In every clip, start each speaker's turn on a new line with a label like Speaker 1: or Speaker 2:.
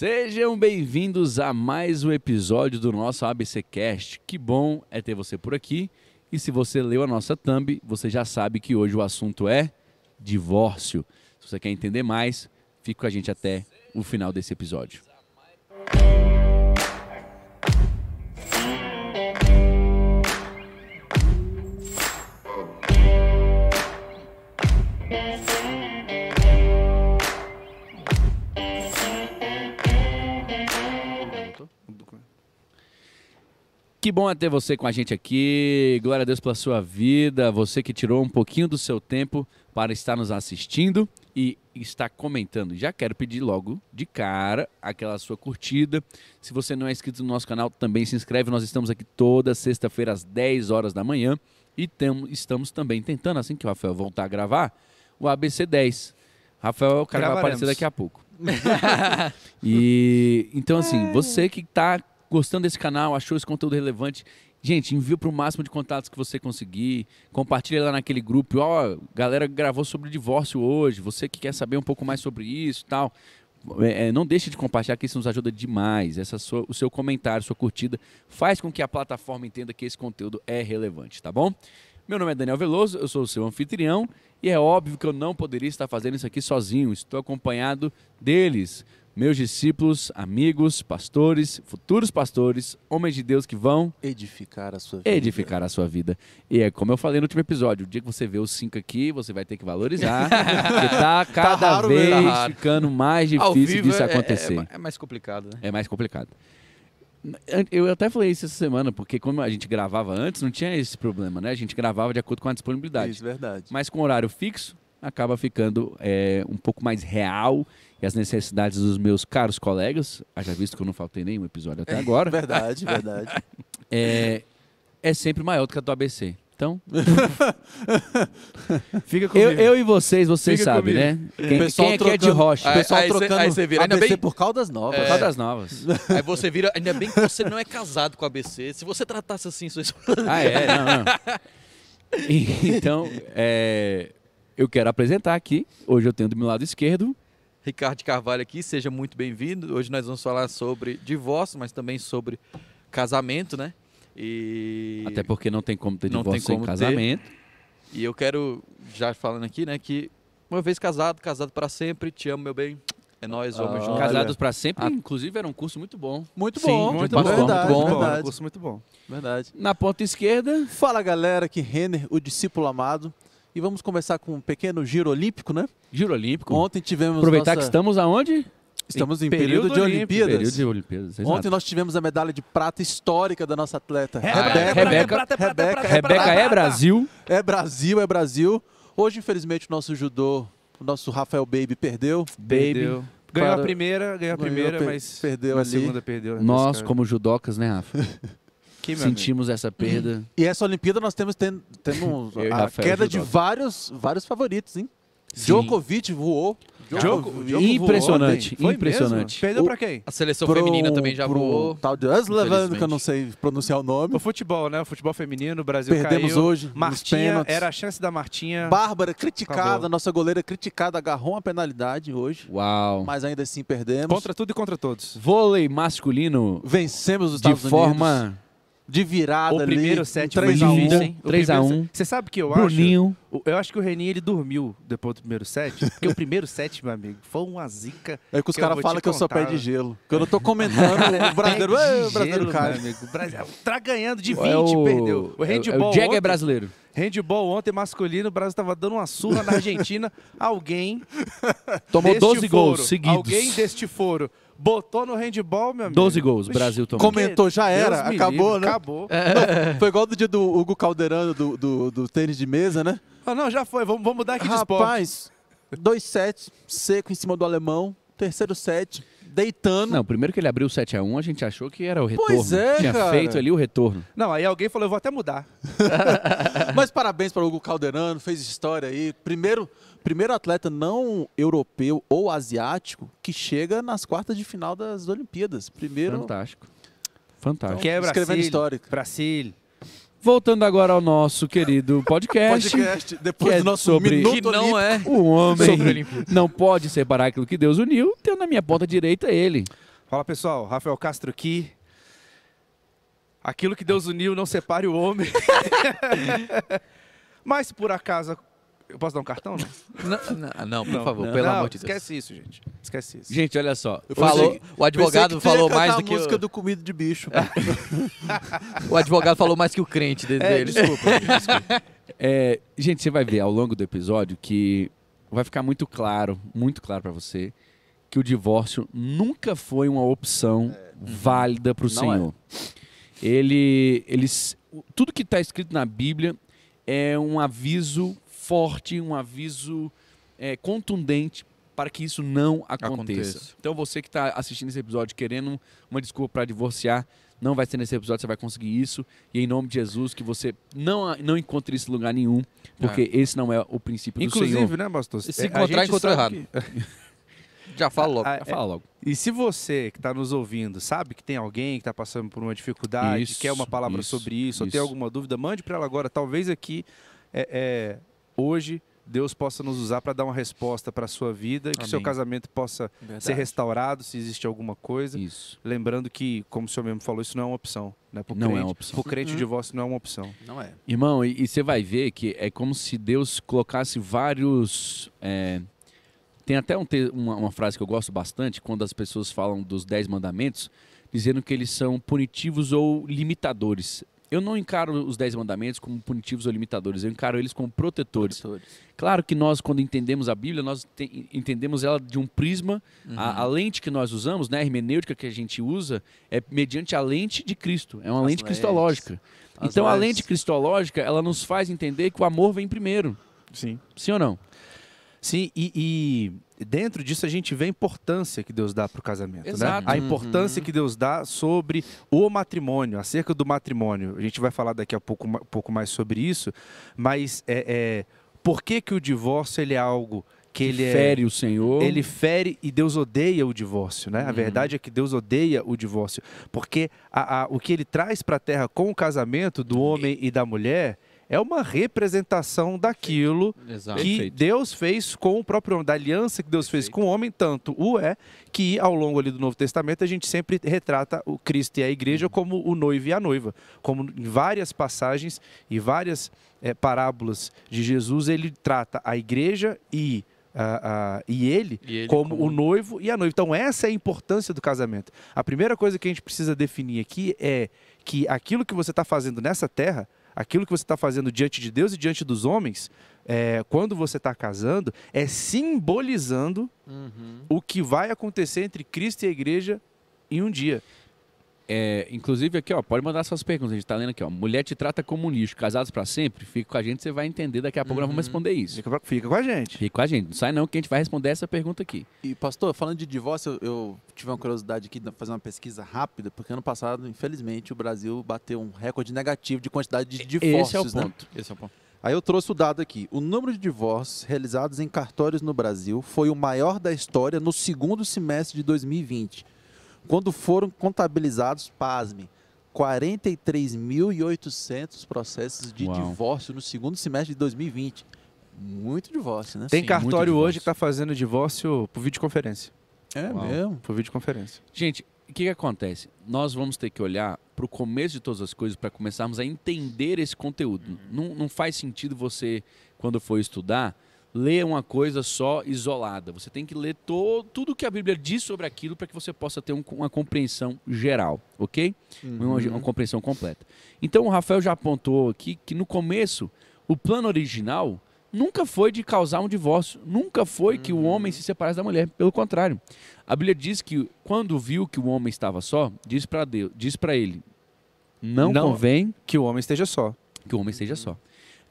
Speaker 1: Sejam bem-vindos a mais um episódio do nosso ABC Cast. Que bom é ter você por aqui. E se você leu a nossa thumb, você já sabe que hoje o assunto é divórcio. Se você quer entender mais, fique com a gente até o final desse episódio. Que bom é ter você com a gente aqui. Glória a Deus pela sua vida. Você que tirou um pouquinho do seu tempo para estar nos assistindo e está comentando. Já quero pedir logo de cara aquela sua curtida. Se você não é inscrito no nosso canal, também se inscreve. Nós estamos aqui toda sexta-feira às 10 horas da manhã e temos, estamos também tentando, assim que o Rafael voltar a gravar, o ABC 10. Rafael é o cara que vai aparecer daqui a pouco. e então assim, você que está gostando desse canal, achou esse conteúdo relevante, gente, envia para o máximo de contatos que você conseguir, compartilha lá naquele grupo, ó, galera gravou sobre divórcio hoje, você que quer saber um pouco mais sobre isso, tal, é, é, não deixe de compartilhar que isso nos ajuda demais. Essa sua, o seu comentário, sua curtida, faz com que a plataforma entenda que esse conteúdo é relevante, tá bom? Meu nome é Daniel Veloso, eu sou o seu anfitrião e é óbvio que eu não poderia estar fazendo isso aqui sozinho. Estou acompanhado deles, meus discípulos, amigos, pastores, futuros pastores, homens de Deus que vão
Speaker 2: edificar a sua vida.
Speaker 1: Edificar a sua vida. E é como eu falei no último episódio, o dia que você vê os cinco aqui, você vai ter que valorizar, porque tá cada tá vez tá ficando mais difícil disso
Speaker 3: é,
Speaker 1: acontecer.
Speaker 3: É, é, mais complicado, né?
Speaker 1: É mais complicado. Eu até falei isso essa semana, porque como a gente gravava antes, não tinha esse problema, né? A gente gravava de acordo com a disponibilidade.
Speaker 2: Isso, verdade.
Speaker 1: Mas com horário fixo, acaba ficando é, um pouco mais real e as necessidades dos meus caros colegas, haja visto que eu não faltei nenhum episódio até agora.
Speaker 2: verdade, verdade.
Speaker 1: É, é sempre maior do que a do ABC. Então,
Speaker 3: fica comigo.
Speaker 1: Eu, eu, e vocês, vocês Fica sabem, comigo. né? Quem,
Speaker 2: pessoal
Speaker 1: quem
Speaker 2: trocando,
Speaker 1: aqui é de rocha?
Speaker 2: Aí, pessoal
Speaker 3: aí
Speaker 2: trocando
Speaker 3: cê, aí você vira,
Speaker 2: ABC
Speaker 3: bem,
Speaker 2: por Caldas Novas.
Speaker 1: É, por Caldas Novas.
Speaker 3: Aí você vira, ainda bem que você não é casado com a ABC. Se você tratasse assim sua
Speaker 1: esposa... Ah, é? Não, não. Então, é, eu quero apresentar aqui, hoje eu tenho do meu lado esquerdo...
Speaker 3: Ricardo Carvalho aqui, seja muito bem-vindo. Hoje nós vamos falar sobre divórcio, mas também sobre casamento, né?
Speaker 1: E... Até porque não tem como ter não divórcio sem casamento. Ter.
Speaker 3: E eu quero, já falando aqui, né, que uma vez casado, casado para sempre, te amo, meu bem. É nós, vamos ah.
Speaker 1: Casados para sempre, ah. inclusive era um curso muito bom.
Speaker 2: Muito Sim, bom,
Speaker 1: muito, bom, verdade,
Speaker 2: muito bom.
Speaker 3: Verdade. Um curso muito bom.
Speaker 2: Verdade.
Speaker 1: Na ponta esquerda.
Speaker 2: Fala galera, aqui Renner, o discípulo amado. E vamos começar com um pequeno giro olímpico, né?
Speaker 1: Giro olímpico.
Speaker 2: Ontem tivemos.
Speaker 1: Aproveitar
Speaker 2: nossa...
Speaker 1: que estamos aonde?
Speaker 2: Estamos em, em período, período, de Olimpíadas.
Speaker 1: Período de Olimpíadas
Speaker 2: Ontem nós tivemos a medalha de prata histórica da nossa atleta.
Speaker 1: Rebeca. Rebeca, Rebeca, Rebeca é Brasil.
Speaker 2: É Brasil, é Brasil. Hoje, infelizmente, o nosso judô, o nosso Rafael Baby perdeu.
Speaker 3: Baby. Ganhou Para... a primeira, ganhou a primeira, ganhou, mas
Speaker 2: perdeu
Speaker 3: a
Speaker 2: segunda
Speaker 3: perdeu. Né,
Speaker 1: nós, como judocas, né, Rafa? Que, Sentimos amigo. essa perda.
Speaker 2: E essa Olimpíada nós temos, temos a queda de vários, vários favoritos, hein? Sim. Djokovic voou.
Speaker 1: Djokovic impressionante, voou impressionante.
Speaker 3: Mesmo? Perdeu para quem? A seleção pro, feminina também já voou.
Speaker 2: Tal de Aslevan, que eu não sei pronunciar o nome.
Speaker 3: O futebol, né? O futebol feminino, o Brasil
Speaker 2: Perdemos
Speaker 3: caiu.
Speaker 2: hoje
Speaker 3: Martinha, era a chance da Martinha.
Speaker 2: Bárbara, criticada, Acabou. nossa goleira criticada, agarrou uma penalidade hoje.
Speaker 1: Uau.
Speaker 2: Mas ainda assim perdemos.
Speaker 3: Contra tudo e contra todos.
Speaker 1: Vôlei masculino.
Speaker 2: Vencemos os Estados
Speaker 1: de Unidos. De forma
Speaker 2: de virada
Speaker 3: o primeiro set
Speaker 1: 3
Speaker 3: a 1
Speaker 1: 3x1.
Speaker 3: Você sabe que eu
Speaker 1: Bruninho.
Speaker 3: acho? Eu acho que o Reni ele dormiu depois do primeiro set. Porque o primeiro set, meu amigo, foi uma zica.
Speaker 2: É que os caras falam que eu sou pé de gelo. Que eu não tô comentando. o brasileiro, o brasileiro cai.
Speaker 3: Amigo. O Brasil tá ganhando de 20, é o, perdeu.
Speaker 1: O handball. É o Jagger é brasileiro.
Speaker 3: Handball ontem masculino, o Brasil estava dando uma surra na Argentina. alguém
Speaker 1: tomou 12 foro, gols seguidos.
Speaker 3: Alguém deste foro botou no handball, meu amigo.
Speaker 1: 12 gols, o Brasil tomou.
Speaker 2: Comentou, já era, acabou,
Speaker 3: livre,
Speaker 2: né?
Speaker 3: Acabou.
Speaker 2: É. Foi igual do dia do Hugo Calderano, do, do, do tênis de mesa, né?
Speaker 3: Ah, não, já foi, vamos, vamos mudar aqui Rapaz, de esporte.
Speaker 2: Rapaz, dois sets, seco em cima do alemão, terceiro set, deitando.
Speaker 1: Não, primeiro que ele abriu o 7x1, a gente achou que era o retorno.
Speaker 2: Pois é,
Speaker 1: Tinha
Speaker 2: cara.
Speaker 1: feito ali o retorno.
Speaker 3: Não, aí alguém falou, eu vou até mudar.
Speaker 2: Mas parabéns para o Hugo Calderano, fez história aí. Primeiro, primeiro atleta não europeu ou asiático que chega nas quartas de final das Olimpíadas. Primeiro.
Speaker 1: Fantástico. Fantástico.
Speaker 3: que é Brasil,
Speaker 2: escrevendo histórico.
Speaker 3: Brasil.
Speaker 1: Voltando agora ao nosso querido podcast.
Speaker 2: podcast depois
Speaker 1: é
Speaker 2: do nosso
Speaker 1: sobre
Speaker 2: minuto
Speaker 3: que não é
Speaker 1: o homem não pode separar aquilo que Deus uniu. Tenho na minha ponta direita ele.
Speaker 4: Fala pessoal, Rafael Castro aqui. Aquilo que Deus uniu não separe o homem. Mas se por acaso. Eu posso dar um cartão? Não,
Speaker 3: Não, não, não, por
Speaker 4: Não,
Speaker 3: favor,
Speaker 4: não,
Speaker 3: pelo
Speaker 4: não,
Speaker 3: amor de Deus.
Speaker 4: Esquece isso, gente. Esquece isso.
Speaker 1: Gente, olha só.
Speaker 3: Falou,
Speaker 1: Hoje-
Speaker 3: o advogado falou mais do
Speaker 2: a
Speaker 3: que
Speaker 2: música
Speaker 3: o,
Speaker 2: do comida de bicho.
Speaker 3: o advogado falou mais que o crente
Speaker 4: É,
Speaker 3: dele.
Speaker 4: desculpa. desculpa.
Speaker 1: É, gente, você vai ver ao longo do episódio que vai ficar muito claro, muito claro pra você, que o divórcio nunca foi uma opção válida para o
Speaker 2: é.
Speaker 1: Senhor. Ele, eles, tudo que está escrito na Bíblia é um aviso forte, um aviso é, contundente para que isso não aconteça.
Speaker 3: Aconteça.
Speaker 1: Então você que está assistindo esse episódio querendo uma desculpa para divorciar, não vai ser nesse episódio, você vai conseguir isso. E em nome de Jesus, que você não, não encontre isso em lugar nenhum, porque esse não é o princípio do Senhor.
Speaker 4: Inclusive, né, pastor?
Speaker 3: Se
Speaker 4: É,
Speaker 3: encontrar, encontrou
Speaker 4: sabe
Speaker 3: Já falo logo.
Speaker 4: Ah,
Speaker 1: Já Fala logo.
Speaker 4: E se você que está nos ouvindo sabe que tem alguém que está passando por uma dificuldade,
Speaker 1: Isso,
Speaker 4: quer uma palavra
Speaker 1: isso,
Speaker 4: sobre isso, ou tem
Speaker 1: isso.
Speaker 4: alguma dúvida, mande para ela agora. Talvez aqui, é, é, hoje, Deus possa nos usar para dar uma resposta para a sua vida, que o seu casamento possa ser restaurado, se existe alguma coisa.
Speaker 1: Isso.
Speaker 4: Lembrando que, como o senhor mesmo falou, isso não é uma opção. Né? Pro
Speaker 1: Não é
Speaker 4: crente,
Speaker 1: uma opção.
Speaker 4: Crente, o
Speaker 2: Uhum.
Speaker 4: divórcio não é uma opção.
Speaker 2: Não é.
Speaker 1: Irmão, e, e você vai ver que é como se Deus colocasse vários. é, Tem até um te- uma, uma frase que eu gosto bastante, quando as pessoas falam dos dez mandamentos, dizendo que eles são punitivos ou limitadores. Eu não encaro os dez mandamentos como punitivos ou limitadores, eu encaro eles como protetores. Claro que nós, quando entendemos a Bíblia, nós te- entendemos ela de um prisma.
Speaker 3: Uhum.
Speaker 1: A, a lente que nós usamos, né, a hermenêutica que a gente usa, é mediante a lente de Cristo. É uma
Speaker 2: As
Speaker 1: lente
Speaker 2: lentes.
Speaker 1: cristológica.
Speaker 2: As
Speaker 1: então a
Speaker 2: lentes.
Speaker 1: lente cristológica, ela nos faz entender que o amor vem primeiro.
Speaker 4: Sim.
Speaker 1: Sim ou não?
Speaker 4: Sim, e, e dentro disso a gente vê a importância que Deus dá para o casamento. Né?
Speaker 1: Exato.
Speaker 4: A importância que Deus dá sobre o matrimônio, acerca do matrimônio. A gente vai falar daqui a pouco, ma- pouco mais sobre isso, mas é, é, por que, que o divórcio ele é algo que ele é.
Speaker 1: fere o Senhor.
Speaker 4: Ele fere e Deus odeia o divórcio, né? A
Speaker 1: Uhum.
Speaker 4: verdade é que Deus odeia o divórcio, porque a- a- o que ele traz para a terra com o casamento do homem e da mulher é uma representação daquilo
Speaker 3: Exato.
Speaker 4: que
Speaker 1: Perfeito.
Speaker 4: Deus fez com o próprio homem, da aliança que Deus fez com o homem, tanto o é que ao longo ali do Novo Testamento a gente sempre retrata o Cristo e a igreja como o noivo e a noiva, como em várias passagens e várias eh, parábolas de Jesus ele trata a igreja e a- a- e ele,
Speaker 3: E ele
Speaker 4: como,
Speaker 3: como-
Speaker 4: o noivo e a noiva. Então essa é a importância do casamento. A primeira coisa que a gente precisa definir aqui é que aquilo que você está fazendo nessa terra, aquilo que você está fazendo diante de Deus e diante dos homens, é, quando você está casando, é simbolizando
Speaker 2: Uhum.
Speaker 4: o que vai acontecer entre Cristo e a igreja em um dia.
Speaker 1: É, inclusive aqui, ó, pode mandar suas perguntas. A gente tá lendo aqui, ó. Mulher te trata como um lixo, casados pra sempre? Fica com a gente, você vai entender. Daqui a pouco nós vamos responder isso.
Speaker 4: Fica, pra- fica com a gente.
Speaker 1: Fica com a gente. Não sai não que a gente vai responder essa pergunta aqui.
Speaker 2: E, pastor, falando de divórcio, eu, eu tive uma curiosidade aqui de fazer uma pesquisa rápida, porque ano passado, infelizmente, o Brasil bateu um recorde negativo de quantidade de divórcios.
Speaker 1: Esse é o
Speaker 2: né?
Speaker 1: ponto.
Speaker 3: Esse é o ponto.
Speaker 2: Aí eu trouxe o dado aqui. O número de divórcios realizados em cartórios no Brasil foi o maior da história no segundo semestre de 2020, quando foram contabilizados, pasme, 43.800 processos de
Speaker 1: Uau.
Speaker 2: divórcio no segundo semestre de 2020. Muito divórcio, né?
Speaker 4: Tem
Speaker 1: Sim,
Speaker 4: cartório hoje que está fazendo divórcio por videoconferência.
Speaker 2: É
Speaker 1: Uau.
Speaker 2: mesmo?
Speaker 4: Por videoconferência.
Speaker 1: Gente, o que, que acontece? Nós vamos ter que olhar para o começo de todas as coisas para começarmos a entender esse conteúdo. Não, não faz sentido você, quando for estudar, ler uma coisa só isolada. Você tem que ler to, tudo que a Bíblia diz sobre aquilo para que você possa ter um- uma compreensão geral, ok? Uma, uma compreensão completa. Então o Rafael já apontou aqui que no começo o plano original nunca foi de causar um divórcio, nunca foi que o homem se separasse da mulher. Pelo contrário, a Bíblia diz que quando viu que o homem estava só, diz para Deus, diz para ele, não,
Speaker 4: Não.
Speaker 1: convém
Speaker 4: Que o homem esteja só.
Speaker 1: que o homem esteja só.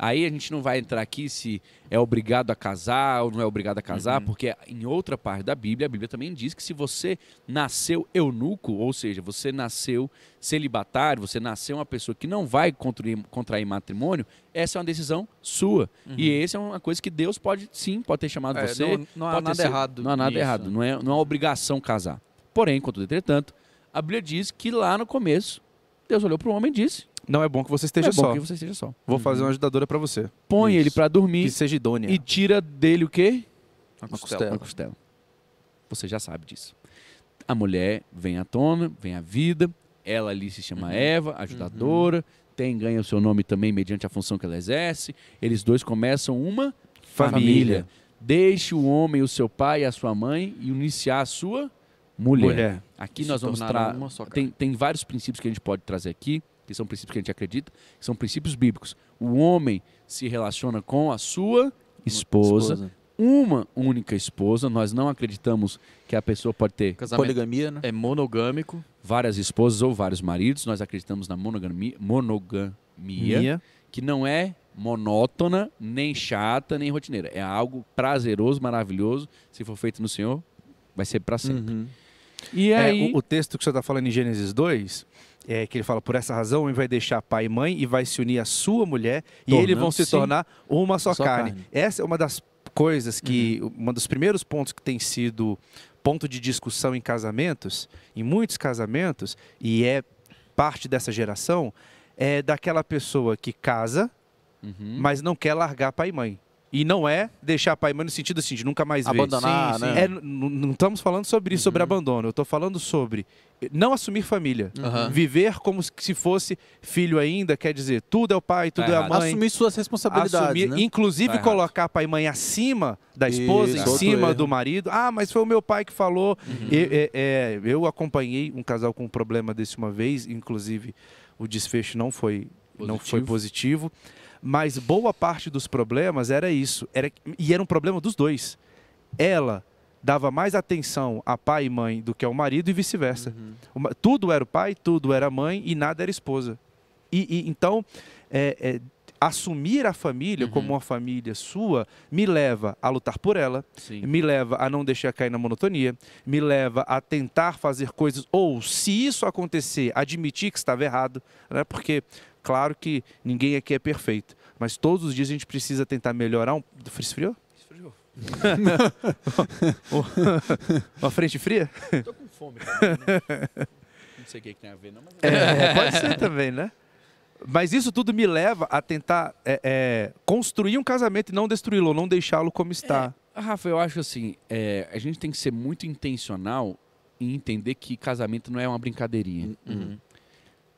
Speaker 1: Aí a gente não vai entrar aqui se é obrigado a casar ou não é obrigado a casar, porque em outra parte da Bíblia, a Bíblia também diz que se você nasceu eunuco, ou seja, você nasceu celibatário, você nasceu uma pessoa que não vai contrair, contrair matrimônio, essa é uma decisão sua. E essa é uma coisa que Deus pode, sim, pode ter chamado
Speaker 3: É,
Speaker 1: você.
Speaker 3: não, não há nada
Speaker 1: sido-
Speaker 3: errado.
Speaker 1: Não há nada
Speaker 3: nisso.
Speaker 1: errado, não é, não é uma obrigação casar. Porém, contudo, entretanto, a Bíblia diz que lá no começo, Deus olhou para o homem e disse:
Speaker 4: Não é bom que você
Speaker 1: é
Speaker 4: esteja
Speaker 1: bom
Speaker 4: só.
Speaker 1: que você esteja só.
Speaker 4: Vou fazer uma ajudadora para você.
Speaker 1: Põe
Speaker 4: Isso.
Speaker 1: ele para dormir
Speaker 4: Que seja idônea.
Speaker 1: e tira dele o quê?
Speaker 3: Uma costela.
Speaker 1: Uma costela. Você já sabe disso. a mulher vem à tona, vem à vida, ela ali se chama Eva, ajudadora, tem, ganha o seu nome também mediante a função que ela exerce. Eles dois começam uma família. Deixe o homem, o seu pai e a sua mãe e iniciar a sua mulher.
Speaker 4: Mulher.
Speaker 1: Aqui nós vamos trazer.
Speaker 3: só.
Speaker 1: Tem, tem vários princípios que a gente pode trazer aqui, que são princípios que a gente acredita, que são princípios bíblicos. O homem se relaciona com a sua esposa, uma única esposa. Nós não acreditamos que a pessoa pode ter
Speaker 3: Casamento
Speaker 2: Poligamia, né?
Speaker 3: é monogâmico.
Speaker 1: várias esposas ou vários maridos. Nós acreditamos na monogamia, monogamia
Speaker 4: Minha.
Speaker 1: que não é monótona, nem chata, nem rotineira. É algo prazeroso, maravilhoso. Se for feito no Senhor, vai ser para sempre.
Speaker 2: Uhum.
Speaker 1: E
Speaker 4: É,
Speaker 1: aí,
Speaker 4: o, o texto que o senhor está falando em Gênesis 2, é que ele fala, por essa razão, homem vai deixar pai e mãe e vai se unir à sua mulher e eles vão se tornar uma só,
Speaker 2: só
Speaker 4: carne.
Speaker 2: carne.
Speaker 4: Essa é uma das coisas que, um dos primeiros pontos que tem sido ponto de discussão em casamentos, em muitos casamentos, e é parte dessa geração, é daquela pessoa que casa,
Speaker 1: Uhum.
Speaker 4: mas não quer largar pai e mãe. E não é deixar pai e mãe no sentido assim, de nunca mais ver.
Speaker 2: Abandonar,
Speaker 3: Sim, sim.
Speaker 2: né?
Speaker 4: É, não estamos falando sobre isso, sobre
Speaker 2: Uhum.
Speaker 4: abandono. Eu estou falando sobre não assumir família.
Speaker 3: Aham.
Speaker 4: Viver como se fosse filho ainda, quer dizer, tudo é o pai, tudo
Speaker 1: Tá
Speaker 4: é a mãe.
Speaker 2: Assumir suas responsabilidades,
Speaker 4: Assumir,
Speaker 2: né?
Speaker 4: inclusive
Speaker 1: Tá
Speaker 4: colocar pai e mãe acima da esposa,
Speaker 2: Isso,
Speaker 4: em cima
Speaker 2: erro.
Speaker 4: do marido. Ah, mas foi o meu pai que falou. E- é- é, eu acompanhei um casal com um problema desse uma vez, inclusive o desfecho não foi não foi positivo, mas boa parte dos problemas era isso, era e era um problema dos dois. Ela dava mais atenção a pai e mãe do que ao marido e vice-versa. Uma- Tudo era o pai, tudo era a mãe e nada era esposa. E, e, então, é, é, assumir a família
Speaker 3: Uhum.
Speaker 4: como uma família sua me leva a lutar por ela,
Speaker 1: Sim.
Speaker 4: me leva a não deixar cair na monotonia, me leva a tentar fazer coisas, ou se isso acontecer, admitir que estava errado, né? porque claro que ninguém aqui é perfeito, mas todos os dias a gente precisa tentar melhorar um. Esfriou? Uma frente fria?
Speaker 1: Tô com fome também, né? Não sei o que que tem a ver, não, mas...
Speaker 4: É, pode ser também, né? Mas isso tudo me leva a tentar é, é, construir um casamento e não destruí-lo, não deixá-lo como está.
Speaker 1: Ah, Rafa, eu acho assim, é, a gente tem que ser muito intencional em entender que casamento não é uma brincadeirinha.
Speaker 3: Uhum.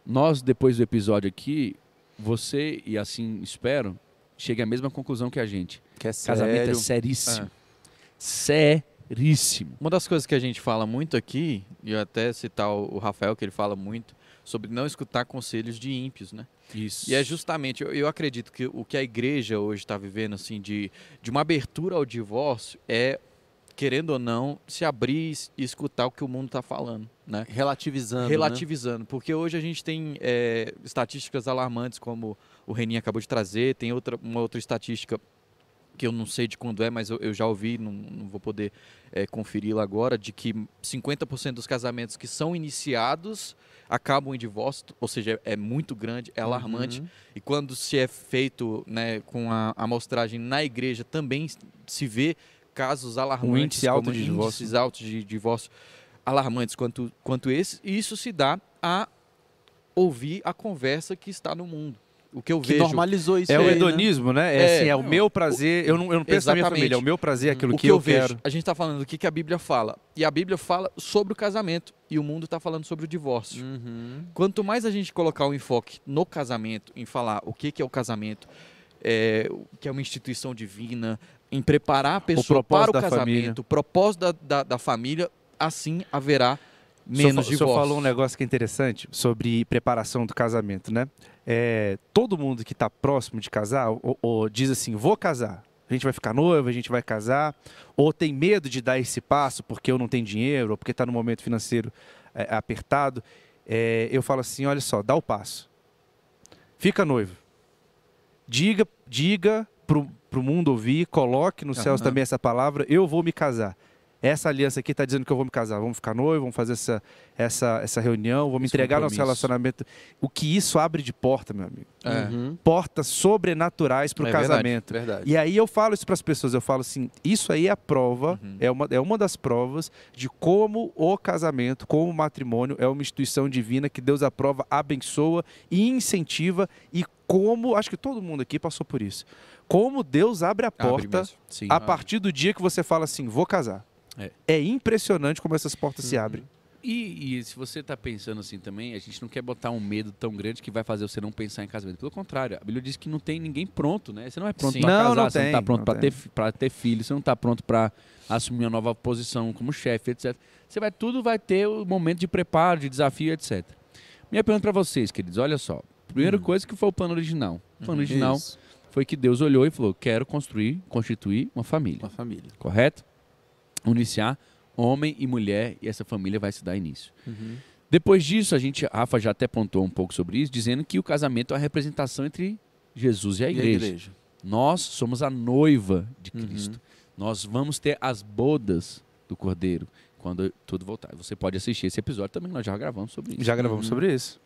Speaker 1: Nós, depois do episódio aqui, você, e assim espero, chegue à mesma conclusão que a gente.
Speaker 2: Que é
Speaker 1: Casamento é
Speaker 2: sério.
Speaker 1: seríssimo. Seríssimo.
Speaker 3: Uma das coisas que a gente fala muito aqui, e eu até citar o o Rafael, que ele fala muito, sobre não escutar conselhos de ímpios, né?
Speaker 1: Isso.
Speaker 3: E é justamente, eu, eu acredito que o que a igreja hoje está vivendo, assim, de, de uma abertura ao divórcio, é, querendo ou não, se abrir e escutar o que o mundo está falando, né?
Speaker 2: Relativizando. né?
Speaker 3: Relativizando, porque hoje a gente tem é, estatísticas alarmantes, como o Reninha acabou de trazer, tem outra, uma outra estatística que eu não sei de quando é, mas eu, eu já ouvi, não, não vou poder é, conferi-la agora, de que 50% dos casamentos que são iniciados acabam em divórcio, ou seja, é, é muito grande, é alarmante.
Speaker 2: Uhum.
Speaker 3: E quando se é feito né, com a amostragem na igreja, também se vê casos alarmantes,
Speaker 4: índice alto
Speaker 3: como
Speaker 4: de divórcio.
Speaker 3: índices altos de divórcio alarmantes quanto, quanto esse, e isso se dá a ouvir a conversa que está no mundo. O que eu
Speaker 2: Que
Speaker 3: vejo.
Speaker 2: normalizou isso
Speaker 4: É o
Speaker 2: aí, né?
Speaker 4: hedonismo, né? É,
Speaker 3: É,
Speaker 4: assim, é o meu prazer. Eu não, eu não penso na minha
Speaker 3: Exatamente.
Speaker 4: família, é o meu prazer, é aquilo
Speaker 3: o
Speaker 4: que,
Speaker 3: que eu,
Speaker 4: eu,
Speaker 3: vejo,
Speaker 4: quero.
Speaker 3: a gente está falando do que, que a Bíblia fala. E a Bíblia fala sobre o casamento. E o mundo está falando sobre o divórcio.
Speaker 2: Uhum.
Speaker 3: Quanto mais a gente colocar o enfoque no casamento, em falar o que, que é o casamento, é, o que é uma instituição divina, em preparar a pessoa
Speaker 4: propósito
Speaker 3: para o casamento,
Speaker 4: família.
Speaker 3: o propósito da, da, da família, assim haverá
Speaker 4: O
Speaker 3: menos
Speaker 4: fa- O senhor
Speaker 3: divórcio.
Speaker 4: falou um negócio que é interessante sobre preparação do casamento, né? É, todo mundo que está próximo de casar, ou, ou diz assim, vou casar. A gente vai ficar noivo, a gente vai casar. Ou tem medo de dar esse passo porque eu não tenho dinheiro, ou porque está no momento financeiro é, apertado. É, eu falo assim, olha só, dá o passo. Fica noivo. Diga, diga pro, pro mundo ouvir, coloque nos céus
Speaker 3: Aham.
Speaker 4: também essa palavra, eu vou me casar. Essa aliança aqui está dizendo que eu vou me casar. Vamos ficar noivo, vamos fazer essa, essa, essa reunião, vamos
Speaker 1: Esse
Speaker 4: entregar nosso
Speaker 1: compromisso.
Speaker 4: relacionamento. O que isso abre de porta, meu amigo?
Speaker 3: É.
Speaker 2: Uhum.
Speaker 4: Portas sobrenaturais para o
Speaker 3: É
Speaker 4: casamento.
Speaker 2: Verdade.
Speaker 4: E aí eu falo isso para as pessoas, eu falo assim, isso aí é a prova,
Speaker 3: Uhum.
Speaker 4: é, uma, é uma das provas de como o casamento, como o matrimônio é uma instituição divina que Deus aprova, abençoa e incentiva e como, acho que todo mundo aqui passou por isso, como Deus abre a
Speaker 1: Abre
Speaker 4: porta.
Speaker 1: Sim.
Speaker 4: a partir do dia que você fala assim, vou casar.
Speaker 1: É.
Speaker 4: É impressionante como essas portas se
Speaker 2: Uhum.
Speaker 4: abrem.
Speaker 1: E, e se você está pensando assim também, a gente não quer botar um medo tão grande que vai fazer você não pensar em casamento. Pelo contrário, a Bíblia diz que não tem ninguém pronto, né? Você não é pronto para
Speaker 4: Não,
Speaker 1: casar,
Speaker 4: não
Speaker 1: você não
Speaker 4: tem,
Speaker 1: está pronto
Speaker 4: não
Speaker 1: para ter, pra ter filho, você não está pronto para assumir uma nova posição como chefe, etc. Você vai tudo vai ter o momento de preparo, de desafio, etc. Minha pergunta para vocês, queridos, olha só. Primeira
Speaker 2: Hum.
Speaker 1: coisa que foi o plano original. O plano
Speaker 3: Uhum.
Speaker 1: original
Speaker 2: Isso,
Speaker 1: foi que Deus olhou e falou: "Quero construir, constituir uma família".
Speaker 2: uma família.
Speaker 1: Correto? Iniciar homem e mulher e essa família vai se dar início.
Speaker 2: Uhum.
Speaker 1: Depois disso, a gente, a Rafa já até pontou um pouco sobre isso, dizendo que o casamento é a representação entre Jesus e a
Speaker 2: E a
Speaker 1: igreja.
Speaker 2: igreja.
Speaker 1: Nós somos a noiva de
Speaker 2: Uhum.
Speaker 1: Cristo. Nós vamos ter as bodas do Cordeiro quando tudo voltar. Você pode assistir esse episódio também, que nós já gravamos sobre isso.
Speaker 4: Já gravamos
Speaker 2: Uhum.
Speaker 4: sobre isso.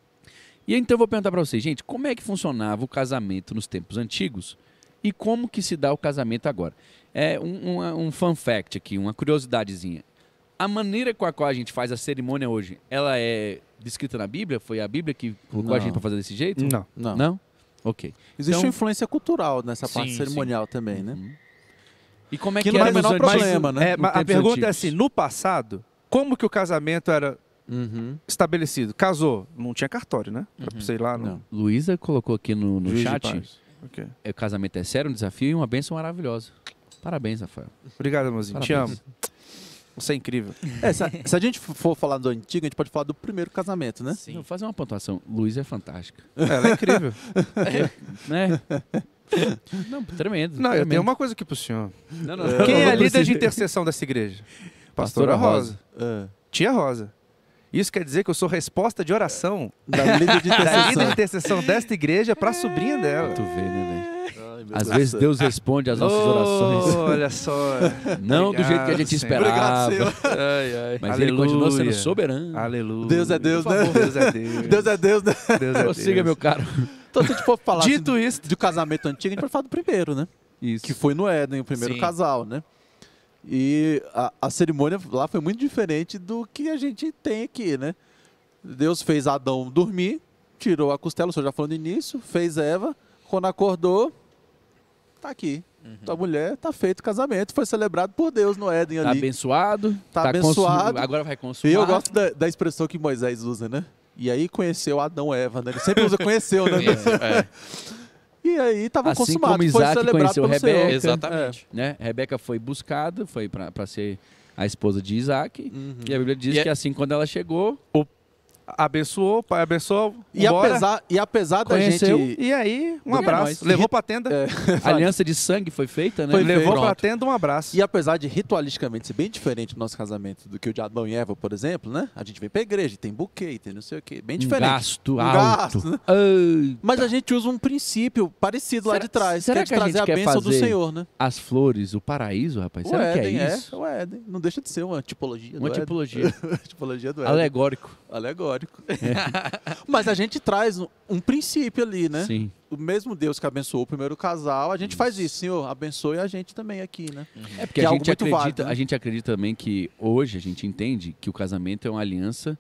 Speaker 1: E então eu vou perguntar para vocês, gente, como é que funcionava o casamento nos tempos antigos e como que se dá o casamento agora? É um, um, um fun fact aqui, uma curiosidadezinha. A maneira com a qual a gente faz a cerimônia hoje, ela é descrita na Bíblia? Foi a Bíblia que colocou a gente para fazer desse jeito?
Speaker 4: Não.
Speaker 2: Não.
Speaker 1: Não? Ok.
Speaker 2: Existe
Speaker 1: Então-
Speaker 2: uma influência cultural nessa parte
Speaker 3: Sim,
Speaker 2: cerimonial também, né?
Speaker 1: Uhum. E como é
Speaker 2: Que
Speaker 1: que,
Speaker 2: não
Speaker 1: era
Speaker 2: é o menor
Speaker 1: nos antigos?
Speaker 2: problema, né?
Speaker 4: É, a pergunta é
Speaker 1: antigos.
Speaker 4: assim, no passado, como que o casamento era
Speaker 2: Uhum.
Speaker 4: estabelecido? Casou, não tinha cartório, né? Pra,
Speaker 3: Uhum.
Speaker 4: sei lá, no
Speaker 2: Não.
Speaker 1: Luísa colocou aqui no, no chat,
Speaker 4: paz. Ok.
Speaker 1: é, o casamento é sério, um desafio e uma bênção maravilhosa. Parabéns, Rafael.
Speaker 4: Obrigado, amorzinho. Te amo. Você é incrível.
Speaker 2: É, se, a, se a gente for falar do antigo, a gente pode falar do primeiro casamento, né?
Speaker 3: Sim.
Speaker 1: Vou fazer uma pontuação. Luísa é fantástica.
Speaker 4: Ela é incrível.
Speaker 1: né? Não, tremendo.
Speaker 4: Não, eu
Speaker 1: tremendo.
Speaker 4: tenho uma coisa aqui pro senhor.
Speaker 1: Não, não,
Speaker 4: Quem é a
Speaker 1: não
Speaker 4: líder de intercessão dessa igreja?
Speaker 1: Pastora
Speaker 4: Pastora
Speaker 1: Rosa.
Speaker 4: Rosa.
Speaker 2: É.
Speaker 4: Tia Rosa. Isso quer dizer que eu sou resposta de oração
Speaker 2: Da líder de
Speaker 4: da líder de
Speaker 2: intercessão.
Speaker 4: desta igreja pra sobrinha dela.
Speaker 1: Tu vê, né, velho? Às
Speaker 2: Deus
Speaker 1: vezes. Deus responde às nossas
Speaker 4: Oh,
Speaker 1: orações.
Speaker 4: Olha só.
Speaker 1: Não do jeito que a gente
Speaker 4: Obrigado,
Speaker 1: esperava.
Speaker 2: Obrigado, Senhor.
Speaker 3: Ai, ai.
Speaker 1: Mas ele continua sendo
Speaker 4: Aleluia.
Speaker 1: soberano.
Speaker 4: Aleluia.
Speaker 2: Deus é Deus,
Speaker 4: Por
Speaker 2: né?
Speaker 4: Deus é Deus.
Speaker 2: Deus é Deus, né?
Speaker 4: Deus é
Speaker 1: Prossiga,
Speaker 4: Deus.
Speaker 1: meu caro.
Speaker 2: Então, se a gente for falar assim,
Speaker 4: Dito isso,
Speaker 2: do casamento antigo, a gente pode falar do primeiro, né?
Speaker 1: Isso.
Speaker 2: Que foi no Éden, o primeiro
Speaker 3: Sim.
Speaker 2: casal, né? E a, a cerimônia lá foi muito diferente do que a gente tem aqui, né? Deus fez Adão dormir, tirou a costela, o senhor já falou no início, fez Eva, quando acordou, tá aqui.
Speaker 3: Uhum.
Speaker 2: Tua mulher tá feito o casamento, foi celebrado por Deus no Éden
Speaker 1: Tá
Speaker 2: ali.
Speaker 1: abençoado.
Speaker 2: Tá abençoado.
Speaker 1: consumi- Agora vai
Speaker 2: E
Speaker 1: consumar.
Speaker 2: eu gosto da, da expressão que Moisés usa, né? E aí conheceu Adão e Eva, né? Ele sempre usa conheceu, né?
Speaker 3: É,
Speaker 2: E aí tava
Speaker 1: Assim
Speaker 2: consumado,
Speaker 1: como
Speaker 2: foi
Speaker 1: Isaac
Speaker 2: celebrado
Speaker 1: conheceu Rebeca.
Speaker 2: Senhor.
Speaker 3: exatamente.
Speaker 1: Né? Rebeca foi buscada, foi para ser a esposa de Isaac.
Speaker 2: Uhum.
Speaker 1: E a Bíblia diz
Speaker 3: E é-
Speaker 1: que assim, quando ela chegou,
Speaker 4: abençoou, o pai abençoou.
Speaker 2: E apesar, e apesar da
Speaker 1: Conheceu.
Speaker 2: gente.
Speaker 4: E aí, um abraço.
Speaker 1: nós-
Speaker 4: Levou pra tenda.
Speaker 2: É,
Speaker 1: a aliança de sangue foi feita, né?
Speaker 2: Foi
Speaker 4: Levou
Speaker 2: feito.
Speaker 4: pra tenda um abraço.
Speaker 2: E apesar de ritualisticamente ser bem diferente do nosso casamento do que o de Adão e Eva, por exemplo, né? A gente vem pra igreja, tem buquê, tem não sei o quê. Bem
Speaker 1: um
Speaker 2: diferente.
Speaker 1: gasto
Speaker 2: Um
Speaker 1: alto.
Speaker 2: gasto, né? Mas a gente usa um princípio parecido lá
Speaker 1: Será-
Speaker 2: de trás,
Speaker 1: será
Speaker 2: que é de
Speaker 1: que a
Speaker 2: trazer
Speaker 1: gente
Speaker 2: a bênção do Senhor, né?
Speaker 1: as flores, o paraíso, rapaz.
Speaker 2: O
Speaker 1: Será que
Speaker 2: Éden
Speaker 1: é isso?
Speaker 2: é, o Éden. Não deixa de ser uma tipologia
Speaker 1: Uma
Speaker 2: do Éden.
Speaker 1: tipologia.
Speaker 2: tipologia do Éden.
Speaker 1: Alegórico.
Speaker 2: Alegórico. Mas a gente traz um, um princípio ali, né?
Speaker 1: Sim.
Speaker 2: O mesmo Deus que abençoou o primeiro casal, a gente faz isso, Senhor, abençoe a gente também aqui, né?
Speaker 1: É porque
Speaker 2: Que é
Speaker 1: a
Speaker 2: algo
Speaker 1: gente,
Speaker 2: muito
Speaker 1: acredita,
Speaker 2: né?
Speaker 1: a gente acredita também que hoje a gente entende que o casamento é uma aliança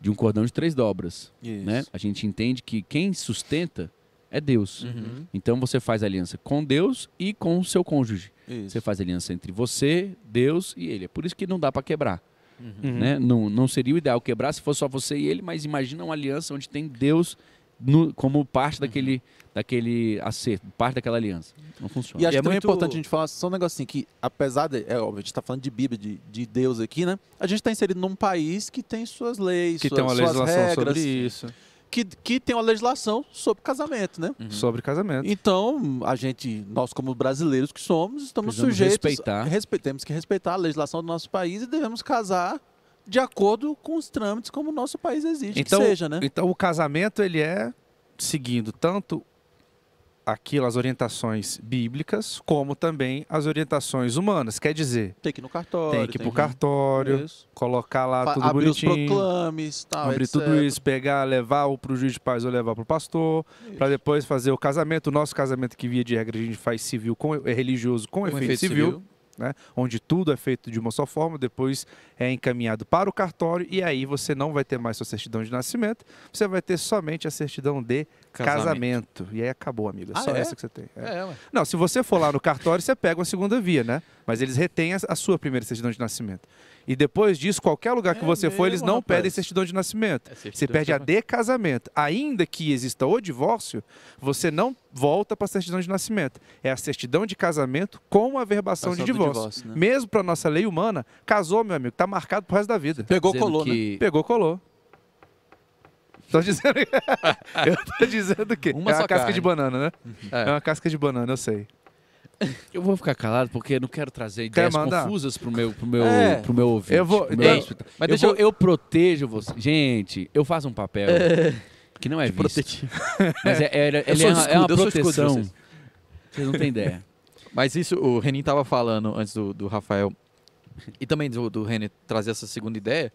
Speaker 1: de um cordão de três dobras.
Speaker 2: Isso.
Speaker 1: Né? A gente entende que quem sustenta é Deus.
Speaker 3: Uhum.
Speaker 1: Então você faz aliança com Deus e com o seu cônjuge.
Speaker 2: Isso.
Speaker 1: Você faz aliança entre você, Deus e ele. É por isso que não dá para quebrar.
Speaker 3: Uhum.
Speaker 4: Uhum.
Speaker 1: Né? Não, não seria o ideal quebrar se fosse só você e ele, mas imagina uma aliança onde tem Deus no- como parte daquele, daquele acerto, parte daquela aliança. Não funciona.
Speaker 2: E acho
Speaker 3: E é muito-
Speaker 2: é importante a gente falar só um negocinho que, apesar de. É óbvio, a gente está falando de Bíblia, de, de Deus aqui, né? A gente está inserido num país que tem suas leis,
Speaker 4: Que
Speaker 2: suas,
Speaker 4: tem uma
Speaker 2: suas
Speaker 4: legislação
Speaker 2: regras,
Speaker 4: sobre isso.
Speaker 2: Que, que tem uma legislação sobre casamento, né?
Speaker 3: Uhum.
Speaker 4: Sobre casamento.
Speaker 2: Então, a gente, nós como brasileiros que somos, estamos
Speaker 1: Precisamos
Speaker 2: sujeitos.
Speaker 1: respeitar.
Speaker 2: respe- temos que respeitar a legislação do nosso país e devemos casar de acordo com os trâmites como o nosso país exige
Speaker 4: Então,
Speaker 2: que seja, né?
Speaker 4: Então o casamento ele é seguindo tanto aquelas orientações bíblicas como também as orientações humanas. Quer dizer,
Speaker 2: Tem que ir no cartório.
Speaker 4: tem que ir pro cartório,
Speaker 2: Isso.
Speaker 4: colocar lá
Speaker 2: Fa-
Speaker 4: tudo
Speaker 2: abrir os
Speaker 4: bonitinho.
Speaker 2: proclames, tal,
Speaker 4: abrir
Speaker 2: etc.
Speaker 4: tudo isso, pegar, levar ou pro juiz de paz ou levar pro pastor, para depois fazer o casamento. O nosso casamento que via de regra a gente faz civil com é religioso com,
Speaker 3: Com
Speaker 4: efeito,
Speaker 3: efeito
Speaker 4: civil,
Speaker 3: civil.
Speaker 4: Né? Onde tudo é feito de uma só forma, depois é encaminhado para o cartório e aí você não vai ter mais sua certidão de nascimento, você vai ter somente a certidão de casamento. E aí acabou, amigo. É
Speaker 2: Ah,
Speaker 4: só
Speaker 2: é?
Speaker 4: essa que você tem. É.
Speaker 3: É.
Speaker 4: Não, se você for lá no cartório, você pega uma segunda via, né? Mas eles retêm a sua primeira certidão de nascimento. E depois disso, qualquer lugar que
Speaker 2: É
Speaker 4: você for, eles
Speaker 2: mesmo,
Speaker 4: não pedem
Speaker 2: rapaz.
Speaker 4: certidão de nascimento.
Speaker 3: É certidão
Speaker 4: Você
Speaker 3: de
Speaker 4: perde a
Speaker 3: casamento.
Speaker 4: de casamento. Ainda que exista o divórcio, você não volta para a certidão de nascimento. É a certidão de casamento com a verbação de divórcio.
Speaker 2: divórcio, né?
Speaker 4: Mesmo para nossa lei humana, casou, meu amigo, tá marcado pro resto da vida.
Speaker 2: Pegou,
Speaker 1: Dizendo
Speaker 2: colou, né?
Speaker 1: que
Speaker 4: Pegou, colou. Tô dizendo. eu tô dizendo que
Speaker 3: Uma
Speaker 4: é
Speaker 3: só
Speaker 4: uma casca
Speaker 3: carne.
Speaker 4: de banana, né? É.
Speaker 3: É.
Speaker 4: uma casca de banana, eu sei.
Speaker 1: Eu vou ficar calado porque eu não quero trazer ideias confusas pro meu, pro meu,
Speaker 2: É.
Speaker 1: pro meu ouvinte.
Speaker 4: Eu vou-
Speaker 1: meu hospital.
Speaker 3: mas
Speaker 1: eu,
Speaker 3: deixa
Speaker 1: vou-
Speaker 3: eu-
Speaker 1: eu protejo você. Gente, eu faço um papel que não é visto.
Speaker 3: Protetivo.
Speaker 1: Mas é, é, é, uma- é uma
Speaker 3: escudo, eu escudo
Speaker 1: proteção.
Speaker 3: vocês.
Speaker 1: Vocês não têm ideia.
Speaker 3: Mas isso, o Renin tava falando antes do, do Rafael e também do, do Renin trazer essa segunda ideia.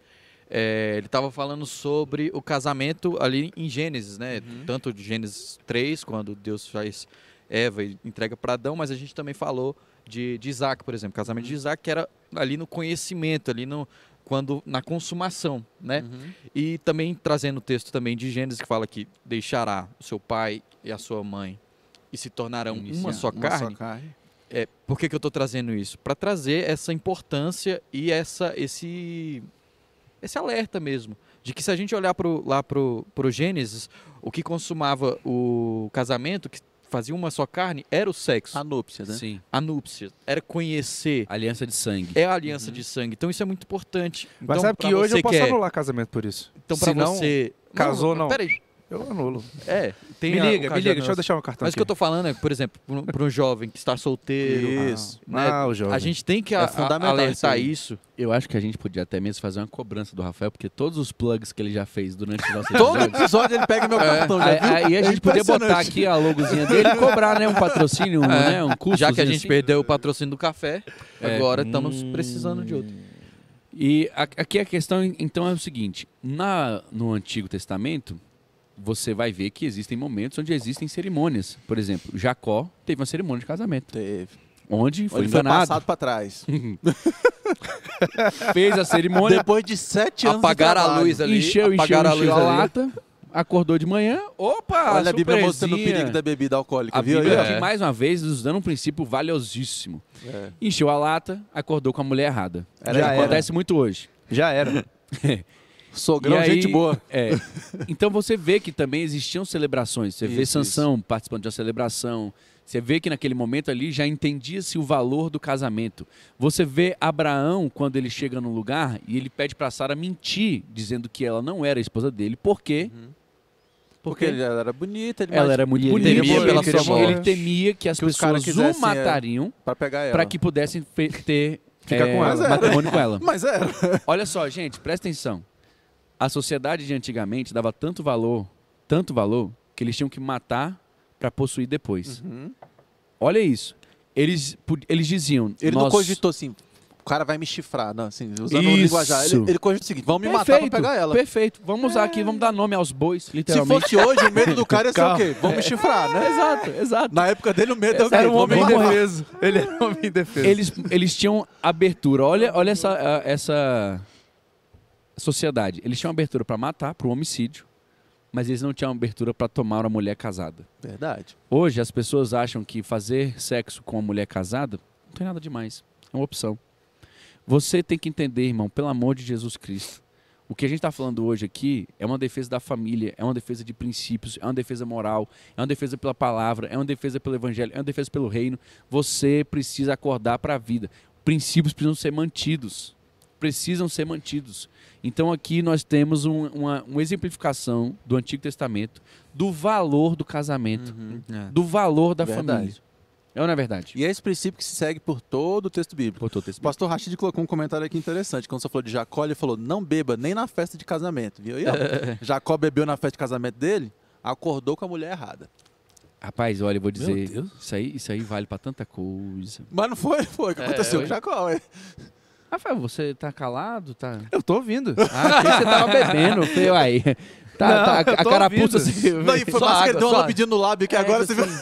Speaker 3: é, ele tava falando sobre o casamento ali em Gênesis, né? Tanto de Gênesis 3, quando Deus faz Eva e entrega para Adão, mas a gente também falou de, de Isaac, por exemplo. O casamento de Isaac que era ali no conhecimento, ali no quando na consumação, né?
Speaker 2: Uhum.
Speaker 3: E também trazendo o texto também de Gênesis que fala que deixará o seu pai e a sua mãe e se tornarão
Speaker 1: Iniciar
Speaker 3: uma só
Speaker 2: Uma
Speaker 3: carne.
Speaker 2: só carne.
Speaker 3: É, por que, que eu estou trazendo isso? Para trazer essa importância e essa, esse, esse alerta mesmo. De que se a gente olhar pro, lá para o Gênesis, o que consumava o casamento, que fazia uma só carne, era o sexo.
Speaker 2: A núpcia, né?
Speaker 1: Sim.
Speaker 3: A núpcia. Era conhecer.
Speaker 1: Aliança de sangue.
Speaker 3: É a aliança de sangue. Então isso é muito importante.
Speaker 4: Mas
Speaker 3: então,
Speaker 4: sabe que hoje eu posso
Speaker 3: que é-
Speaker 4: anular casamento por isso.
Speaker 3: Então para
Speaker 4: Se não,
Speaker 3: você...
Speaker 4: casou, não.
Speaker 3: Peraí.
Speaker 4: Eu anulo.
Speaker 3: É. Tem
Speaker 4: me
Speaker 3: a-
Speaker 4: liga,
Speaker 3: o
Speaker 4: me liga, deixa eu deixar meu cartão
Speaker 3: Mas o
Speaker 4: aqui.
Speaker 3: que eu tô falando é, por exemplo, para um jovem que está solteiro,
Speaker 2: Isso.
Speaker 3: né,
Speaker 4: Ah, o jovem.
Speaker 3: a gente tem que
Speaker 2: É
Speaker 3: a- alertar isso.
Speaker 1: Eu acho que a gente podia até mesmo fazer uma cobrança do Rafael, porque todos os plugs que ele já fez durante o nosso
Speaker 2: Todo
Speaker 1: episódio.
Speaker 2: episódio ele pega meu cartão, já
Speaker 1: Aí, a
Speaker 2: É
Speaker 1: gente podia botar aqui a logozinha dele e cobrar, né? Um patrocínio, um,
Speaker 3: É.
Speaker 1: né? Um custo.
Speaker 3: Já que a gente perdeu o patrocínio do café,
Speaker 1: É.
Speaker 3: agora estamos
Speaker 4: Hum.
Speaker 3: precisando de outro.
Speaker 1: E aqui a questão, então, é o seguinte: na, no Antigo Testamento, você vai ver que existem momentos onde existem cerimônias. Por exemplo, Jacó teve uma cerimônia de casamento,
Speaker 2: Teve.
Speaker 1: onde foi
Speaker 2: Ele foi
Speaker 1: enganado,
Speaker 2: passado pra trás.
Speaker 1: fez a cerimônia,
Speaker 2: Depois de sete anos
Speaker 3: Apagaram
Speaker 2: de
Speaker 3: a luz ali.
Speaker 1: encheu, encheu,
Speaker 3: apagaram a
Speaker 1: encheu
Speaker 3: luz
Speaker 1: a
Speaker 3: ali.
Speaker 1: lata, acordou de manhã, opa,
Speaker 2: Olha a Bíblia mostrando o perigo da bebida alcoólica,
Speaker 1: A
Speaker 2: viu?
Speaker 1: Bíblia aqui, mais uma vez, nos dando um princípio valiosíssimo.
Speaker 2: É.
Speaker 1: Encheu a lata, acordou com a mulher errada.
Speaker 2: Era
Speaker 4: Já.
Speaker 1: Acontece muito hoje.
Speaker 4: Já era.
Speaker 2: Sogrão,
Speaker 1: aí-
Speaker 2: gente boa.
Speaker 1: É. Então você vê que também existiam celebrações. Você vê
Speaker 2: Isso,
Speaker 1: Sansão participando de uma celebração. Você vê que naquele momento ali já entendia-se o valor do casamento. Você vê Abraão quando ele chega num lugar e ele pede para Sara mentir, dizendo que ela não era a esposa dele. Por quê?
Speaker 2: Porque ele era bonita,
Speaker 1: Ela era muito
Speaker 4: E ele
Speaker 1: bonita.
Speaker 3: temia pela sua
Speaker 1: ele temia que as
Speaker 2: Que
Speaker 1: pessoas o
Speaker 2: é,
Speaker 1: matariam
Speaker 2: ela.
Speaker 1: para que pudessem ter
Speaker 4: Ficar com ela.
Speaker 1: matrimônio com ela.
Speaker 2: Mas era.
Speaker 1: Olha só, gente, presta atenção. A sociedade de antigamente dava tanto valor, tanto valor, que eles tinham que matar para possuir depois.
Speaker 2: Uhum.
Speaker 1: Olha isso. Eles, eles diziam.
Speaker 2: Ele não
Speaker 1: nós...
Speaker 2: cogitou assim, o cara vai me chifrar, não, assim, usando o
Speaker 1: Isso.
Speaker 2: linguajar. Ele, ele cogitou o seguinte, vão me matar
Speaker 1: Perfeito,
Speaker 2: pra pegar ela.
Speaker 1: Perfeito. Vamos usar aqui, vamos dar nome aos bois,
Speaker 2: Se
Speaker 1: literalmente.
Speaker 2: fosse hoje, o medo do cara ia ser o quê? Vão me chifrar, né?
Speaker 1: Exato, exato.
Speaker 2: Na época dele, o medo é o quê?
Speaker 1: Era um homem
Speaker 2: me matar.
Speaker 4: indefeso. Ele era um homem indefeso.
Speaker 1: Eles, eles tinham abertura. Olha, olha essa, essa sociedade. Eles tinham abertura para matar, para o homicídio, mas eles não tinham abertura para tomar uma mulher casada.
Speaker 2: Verdade.
Speaker 1: Hoje as pessoas acham que fazer sexo com uma mulher casada não tem nada demais. É uma opção. Você tem que entender, irmão, pelo amor de Jesus Cristo. O que a gente está falando hoje aqui é uma defesa da família, é uma defesa de princípios, é uma defesa moral, é uma defesa pela palavra, é uma defesa pelo evangelho, é uma defesa pelo reino. Você precisa acordar para a vida. Princípios precisam ser mantidos. Precisam ser mantidos. Então aqui nós temos um- uma, uma exemplificação do Antigo Testamento do valor do casamento
Speaker 3: É.
Speaker 1: do valor da
Speaker 2: Verdade.
Speaker 1: família. É ou não é verdade?
Speaker 2: E é esse princípio que se segue por todo o texto bíblico.
Speaker 1: Por todo
Speaker 2: O
Speaker 1: esse
Speaker 2: pastor Rachid colocou um comentário aqui interessante. Quando você falou de Jacó, ele falou: não beba nem na festa de casamento. Viu? E, ó, Jacó bebeu na festa de casamento dele, acordou com a mulher errada.
Speaker 1: Rapaz, olha, eu vou dizer, isso aí, isso aí vale pra tanta coisa.
Speaker 2: Mas não foi, foi o que
Speaker 3: É,
Speaker 2: aconteceu com
Speaker 3: eu-
Speaker 2: Jacó. ué.
Speaker 1: Rafael, você tá calado? Tá...
Speaker 4: Eu tô ouvindo.
Speaker 1: Ah, achei que você tava bebendo. Falei, uai. Tá,
Speaker 4: Não,
Speaker 1: tá, a, a carapuça assim.
Speaker 2: Não, e foi
Speaker 3: Só
Speaker 2: mais que ele
Speaker 3: água,
Speaker 2: deu uma lambidinha no lábio que
Speaker 1: É,
Speaker 2: agora você viu.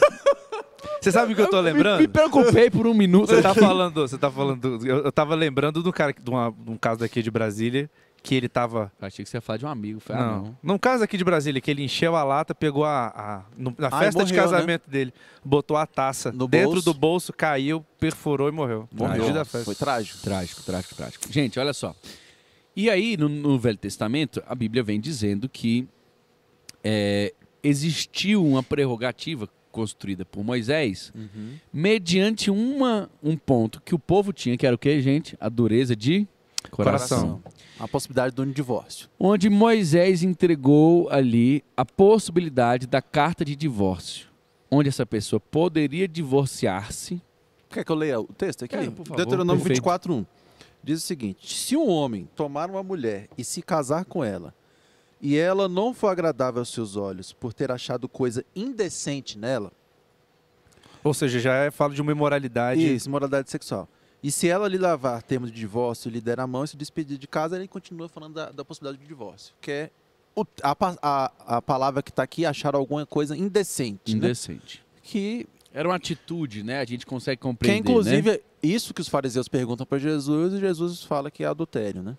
Speaker 4: Você sabe o que eu tô
Speaker 1: Me
Speaker 4: lembrando?
Speaker 1: preocupei por um minuto.
Speaker 4: Você tá falando, você tá falando. Eu, eu tava lembrando do cara, de, uma- de um caso daqui de Brasília, que ele tava.
Speaker 1: Eu achei que você ia falar de um amigo. Foi, ah,
Speaker 4: não.
Speaker 1: não.
Speaker 4: Num caso aqui de Brasília, que ele encheu a lata, pegou a. a- no- na
Speaker 2: Ah,
Speaker 4: festa
Speaker 2: e
Speaker 4: de
Speaker 2: morreu,
Speaker 4: casamento dele, botou a taça
Speaker 2: No
Speaker 4: dentro
Speaker 2: bolso.
Speaker 4: do bolso, caiu, perfurou e morreu.
Speaker 1: Morreu.
Speaker 4: da festa.
Speaker 2: Foi trágico.
Speaker 1: Trágico, trágico, trágico. Gente, olha só. E aí, no, no Velho Testamento, a Bíblia vem dizendo que é, existiu uma prerrogativa construída por Moisés mediante uma, um ponto que o povo tinha, que era o que, gente? A dureza de coração.
Speaker 4: Coração.
Speaker 2: A possibilidade do divórcio.
Speaker 1: Onde Moisés entregou ali a possibilidade da carta de divórcio. Onde essa pessoa poderia divorciar-se.
Speaker 2: Quer que eu leia o texto aqui?
Speaker 1: Quero, por favor.
Speaker 2: Deuteronômio
Speaker 1: Perfeito.
Speaker 2: 24.1. Diz o seguinte: Se um homem tomar uma mulher e se casar com ela, e ela não for agradável aos seus olhos por ter achado coisa indecente nela,
Speaker 4: Ou seja, já é, fala de uma imoralidade.
Speaker 2: isso, moralidade sexual. E se ela lhe lavar termos de divórcio, lhe der a mão e se despedir de casa, ele continua falando da, da possibilidade de divórcio. Que é o- a, a- a palavra que está aqui, achar alguma coisa indecente. né?
Speaker 1: Indecente.
Speaker 2: Que,
Speaker 1: Era uma atitude, né? A gente consegue
Speaker 2: que é,
Speaker 1: compreender,
Speaker 2: inclusive,
Speaker 1: né?
Speaker 2: é isso que os fariseus perguntam para Jesus, e Jesus fala que é adultério, né?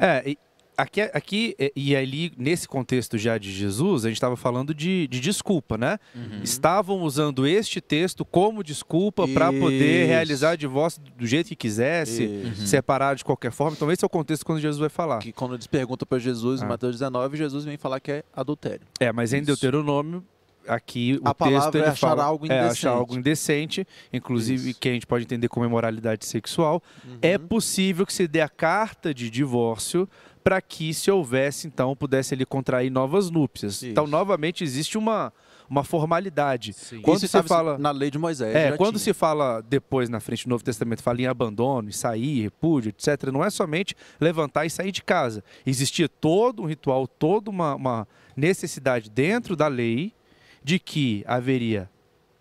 Speaker 4: É, e aqui, aqui e- e ali, nesse contexto já de Jesus, a gente estava falando de, de desculpa, né?
Speaker 2: Uhum.
Speaker 4: Estavam usando este texto como desculpa para poder realizar divórcio do jeito que quisesse,
Speaker 2: Isso.
Speaker 4: separar de qualquer forma. Então, esse é o contexto quando Jesus vai falar.
Speaker 2: Que quando eles perguntam para Jesus, em
Speaker 4: Ah.
Speaker 2: Mateus 19, Jesus vem falar que é adultério.
Speaker 4: É, mas em
Speaker 2: Isso.
Speaker 4: Deuteronômio, aqui o
Speaker 2: A
Speaker 4: texto ele
Speaker 2: é achar
Speaker 4: fala,
Speaker 2: algo
Speaker 4: é achar
Speaker 2: indecente.
Speaker 4: algo indecente, inclusive
Speaker 2: Isso.
Speaker 4: que a gente pode entender como imoralidade sexual. É
Speaker 2: Uhum.
Speaker 4: possível que se dê a carta de divórcio para que, se houvesse, então, pudesse ele contrair novas núpcias.
Speaker 2: Isso.
Speaker 4: Então, novamente, existe uma, uma formalidade.
Speaker 1: Sim.
Speaker 4: Quando
Speaker 2: Isso estava
Speaker 4: fala-
Speaker 2: na lei de Moisés.
Speaker 4: É, quando
Speaker 2: tinha.
Speaker 4: se fala depois na frente do Novo Testamento, fala em abandono, em sair, repúdio, etc., não é somente levantar e sair de casa. Existia todo um ritual, toda uma, uma necessidade dentro da lei de que haveria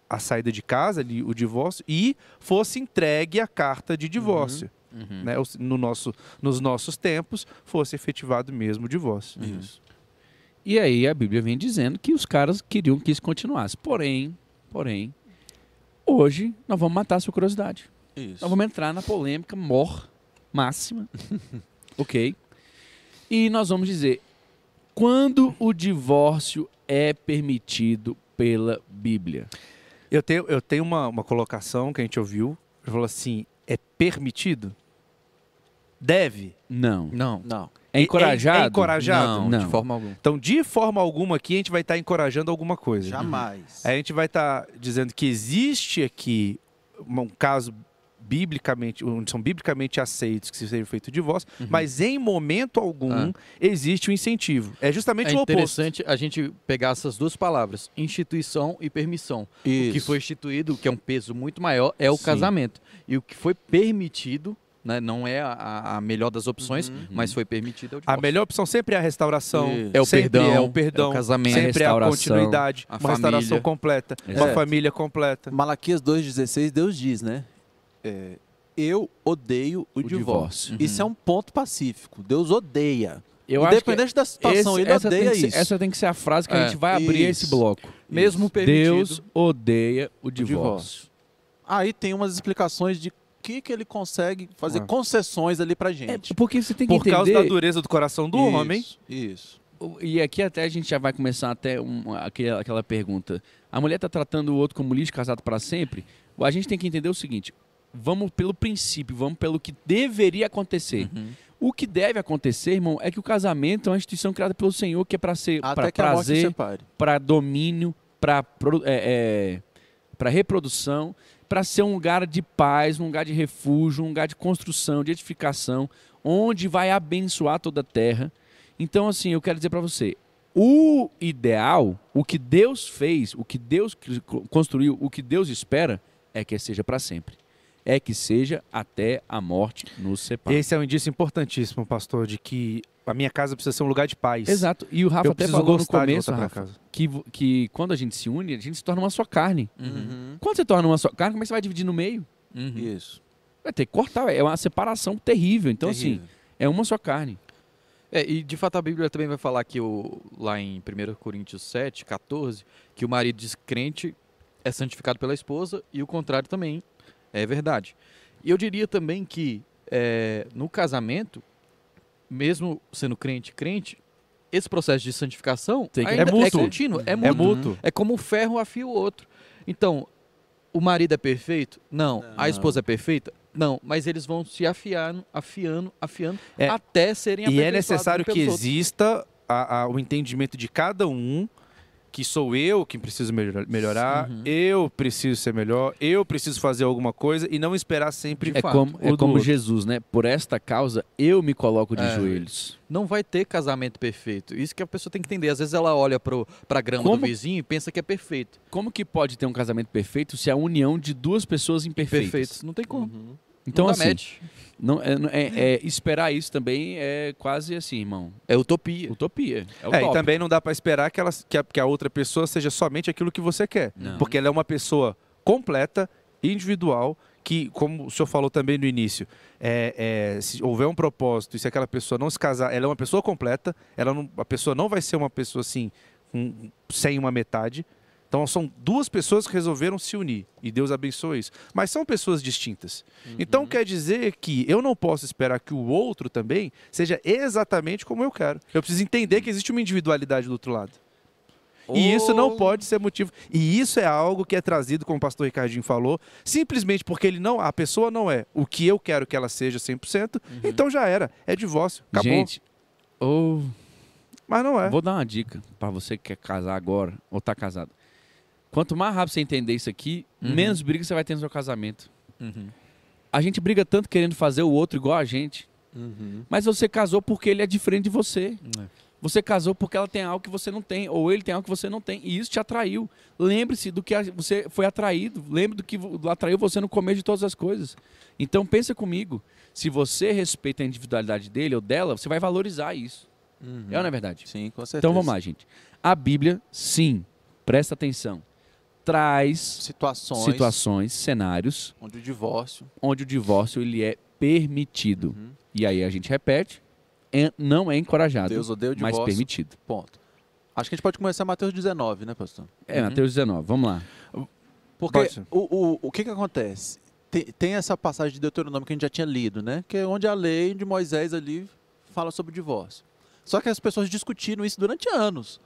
Speaker 4: a saída de casa, ali, o divórcio, e fosse entregue a carta de divórcio.
Speaker 1: Uhum.
Speaker 4: Né? Ou se- No nosso, nos nossos tempos, fosse efetivado mesmo o divórcio.
Speaker 2: Isso.
Speaker 1: E aí a Bíblia vem dizendo que os caras queriam que isso continuasse. Porém, porém, hoje nós vamos matar a sua curiosidade.
Speaker 2: Isso.
Speaker 1: Nós vamos entrar na polêmica mor máxima. ok? E nós vamos dizer quando o divórcio é permitido pela Bíblia.
Speaker 4: Eu tenho, eu tenho uma, uma colocação que a gente ouviu, ele falou assim, é permitido? Deve.
Speaker 1: Não.
Speaker 3: Não.
Speaker 2: Não.
Speaker 1: É encorajado?
Speaker 4: É encorajado?
Speaker 3: Não,
Speaker 1: Não.
Speaker 3: de forma alguma.
Speaker 4: Então, de forma alguma aqui, a gente vai estar encorajando alguma coisa.
Speaker 2: Jamais.
Speaker 4: A gente vai estar dizendo que existe aqui um caso biblicamente, onde são biblicamente aceitos que seja feito o divórcio, mas em momento algum
Speaker 3: Ah.
Speaker 4: existe o incentivo. É justamente
Speaker 3: É
Speaker 4: o oposto.
Speaker 3: interessante a gente pegar essas duas palavras, instituição e permissão. O que
Speaker 2: Isso.
Speaker 3: foi instituído, que é um peso muito maior, é o
Speaker 1: Sim.
Speaker 3: casamento. E o que foi permitido, né, não é a, a melhor das opções,
Speaker 2: Uhum.
Speaker 3: mas foi permitido é o
Speaker 4: A melhor opção sempre é a restauração.
Speaker 2: Isso.
Speaker 3: É o
Speaker 4: sempre
Speaker 3: perdão,
Speaker 4: é o perdão,
Speaker 3: é o casamento,
Speaker 4: sempre é a
Speaker 1: restauração,
Speaker 4: continuidade,
Speaker 3: a
Speaker 4: uma restauração
Speaker 3: família.
Speaker 4: completa, uma
Speaker 1: Exato.
Speaker 4: família completa.
Speaker 2: Malaquias 2,16, Deus diz, né? É, eu odeio o,
Speaker 1: O
Speaker 2: divórcio.
Speaker 3: divórcio.
Speaker 2: Isso é um ponto pacífico. Deus odeia.
Speaker 1: Eu
Speaker 2: Independente da situação,
Speaker 1: esse-
Speaker 2: ele
Speaker 1: essa,
Speaker 2: odeia
Speaker 1: tem que
Speaker 2: isso.
Speaker 1: ser, essa tem que ser a frase que a
Speaker 3: É,
Speaker 1: gente vai abrir
Speaker 2: isso.
Speaker 1: esse bloco.
Speaker 3: Mesmo permitido.
Speaker 1: Deus odeia o divórcio.
Speaker 2: divórcio. Aí tem umas explicações de que, que ele consegue fazer
Speaker 4: Ah.
Speaker 2: concessões ali pra
Speaker 1: É,
Speaker 2: gente.
Speaker 1: porque você tem que
Speaker 4: Por causa
Speaker 1: entender...
Speaker 4: da dureza do coração do
Speaker 2: Isso,
Speaker 4: homem.
Speaker 2: Isso.
Speaker 1: E aqui até a gente já vai começar até um- aquela, aquela pergunta. A mulher está tratando o outro como lixo, casado para sempre? A gente tem que entender o seguinte. Vamos pelo princípio, vamos pelo que deveria acontecer.
Speaker 3: Uhum.
Speaker 1: O que deve acontecer, irmão, é que o casamento é uma instituição criada pelo Senhor que é para ser para prazer, para domínio, para é, para reprodução, para ser um lugar de paz, um lugar de refúgio, um lugar de construção, de edificação, onde vai abençoar toda a terra. Então, assim, eu quero dizer para você, o ideal, o que Deus fez, o que Deus construiu, o que Deus espera, é que seja para sempre. É que seja até a morte nos separe.
Speaker 4: Esse é um indício importantíssimo, pastor, de que a minha casa precisa ser um lugar de paz.
Speaker 1: Exato. E o Rafa
Speaker 4: Eu
Speaker 1: até falou no começo, Rafa, que, que quando a gente se une, a gente se torna uma só carne.
Speaker 3: Uhum.
Speaker 1: Quando você torna uma só carne, como é que você vai dividir no meio?
Speaker 3: Uhum.
Speaker 2: Isso.
Speaker 1: Vai ter que cortar, é uma separação terrível. Então, assim,
Speaker 2: Terrível.
Speaker 1: é uma só carne.
Speaker 3: É, e de fato a Bíblia também vai falar que o, lá em 1 Coríntios 7, 14, que o marido descrente é santificado pela esposa e o contrário também é verdade. E eu diria também que é, no casamento, mesmo sendo crente, crente, esse processo de santificação
Speaker 1: Tem que-
Speaker 3: ainda
Speaker 4: É mútuo.
Speaker 3: contínuo, é
Speaker 4: É
Speaker 3: mútuo.
Speaker 4: mútuo.
Speaker 3: É como um ferro afia o outro. Então, o marido é perfeito? Não. A
Speaker 2: Não.
Speaker 3: esposa é perfeita? Não. Mas eles vão se afiando, afiando, afiando,
Speaker 4: É.
Speaker 3: até serem
Speaker 4: E é necessário que
Speaker 3: outros.
Speaker 4: exista a- a- o entendimento de cada um que sou eu que preciso melhor- melhorar,
Speaker 3: Uhum.
Speaker 4: eu preciso ser melhor, eu preciso fazer alguma coisa e não esperar sempre
Speaker 3: De
Speaker 1: É
Speaker 3: fato,
Speaker 1: como,
Speaker 4: o
Speaker 1: é como
Speaker 4: outro.
Speaker 1: Jesus, né? Por esta causa, eu me coloco de
Speaker 3: É.
Speaker 1: joelhos.
Speaker 3: Não vai ter casamento perfeito. Isso que a pessoa tem que entender. Às vezes ela olha pro, pra grama
Speaker 1: Como-
Speaker 3: do vizinho e pensa que é perfeito.
Speaker 1: Como que pode ter um casamento perfeito se é a união de duas pessoas imperfeitas?
Speaker 3: Perfeito. Não tem como.
Speaker 2: Uhum.
Speaker 1: Então, assim,
Speaker 3: match.
Speaker 1: não, é, é- é- esperar isso também é quase assim, irmão.
Speaker 3: É utopia.
Speaker 1: Utopia. É,
Speaker 4: É, e também não dá pra esperar que, ela, que, a, que a outra pessoa seja somente aquilo que você quer.
Speaker 1: Não.
Speaker 4: Porque ela é uma pessoa completa, individual, que, como o senhor falou também no início, é, é, se houver um propósito e se aquela pessoa não se casar, ela é uma pessoa completa, ela não, a pessoa não vai ser uma pessoa assim, com- sem uma metade. Então são duas pessoas que resolveram se unir e Deus abençoa isso. Mas são pessoas distintas. Então quer dizer que eu não posso esperar que o outro também seja exatamente como eu quero. Eu preciso entender que existe uma individualidade do outro lado. E isso não
Speaker 2: Ou-
Speaker 4: pode ser motivo. E isso é algo que é trazido, como o pastor Ricardinho falou, simplesmente porque ele não, a pessoa não é o que eu quero que ela seja 100%, então já era. É divórcio. Acabou.
Speaker 1: Gente, ou
Speaker 4: Mas não é.
Speaker 1: vou dar uma dica pra você que quer casar agora ou tá casado. Quanto mais rápido você entender isso aqui,
Speaker 3: Uhum.
Speaker 1: menos briga você vai ter no seu casamento.
Speaker 3: Uhum.
Speaker 1: A gente briga tanto querendo fazer o outro igual a gente,
Speaker 2: Uhum.
Speaker 1: mas você casou porque ele é diferente de você.
Speaker 3: É.
Speaker 1: Você casou porque ela tem algo que você não tem, ou ele tem algo que você não tem, e isso te atraiu. Lembre-se do que você foi atraído, lembre do que atraiu você no começo de todas as coisas. Então pensa comigo, se você respeita a individualidade dele ou dela, você vai valorizar isso.
Speaker 2: Uhum.
Speaker 1: É ou não é verdade?
Speaker 2: Sim, com certeza.
Speaker 1: Então vamos lá, gente. A Bíblia, sim, presta atenção, traz
Speaker 2: Situações,
Speaker 1: situações, cenários
Speaker 2: onde o divórcio.
Speaker 1: onde o divórcio ele é permitido.
Speaker 2: Uhum.
Speaker 1: E aí a gente repete, é- não é encorajado,
Speaker 2: Deus odeia o
Speaker 1: mas
Speaker 2: divórcio.
Speaker 1: permitido.
Speaker 2: Ponto. Acho que a gente pode começar Mateus 19, né, pastor?
Speaker 1: É,
Speaker 3: Uhum.
Speaker 1: Mateus 19, vamos lá.
Speaker 2: Porque o, o, o que que acontece? Tem, tem essa passagem de Deuteronômio que a gente já tinha lido, né? Que é onde a lei de Moisés ali fala sobre o divórcio. Só que as pessoas discutiram isso durante anos.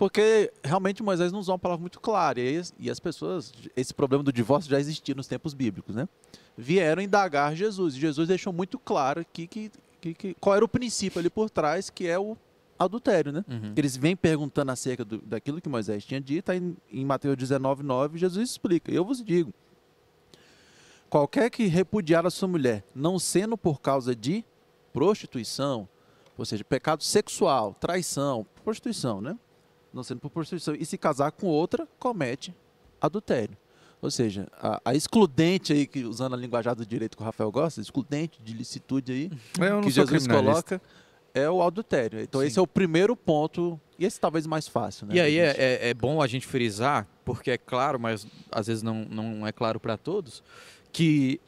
Speaker 2: Porque realmente Moisés não usou uma palavra muito clara. E, as- e as pessoas, esse problema do divórcio já existia nos tempos bíblicos, né? Vieram indagar Jesus. E Jesus deixou muito claro aqui que, que, que- qual era o princípio ali por trás, que é o adultério, né?
Speaker 3: Uhum.
Speaker 2: Eles vêm perguntando acerca do- daquilo que Moisés tinha dito, aí em, em Mateus 19, 9, Jesus explica. Eu vos digo: qualquer que repudiar a sua mulher, não sendo por causa de prostituição, ou seja, pecado sexual, traição, prostituição, né? Não sendo por prostituição, e se casar com outra, comete adultério. Ou seja, a, a excludente aí, que usando a linguajar do direito que o Rafael gosta, excludente de licitude aí, que Jesus coloca é o adultério. Então
Speaker 3: Sim.
Speaker 2: esse é o primeiro ponto, e esse talvez mais fácil, né?
Speaker 3: E aí é,
Speaker 2: gente-
Speaker 3: é- é bom a gente frisar, porque é claro, mas às vezes não, não é claro para todos, que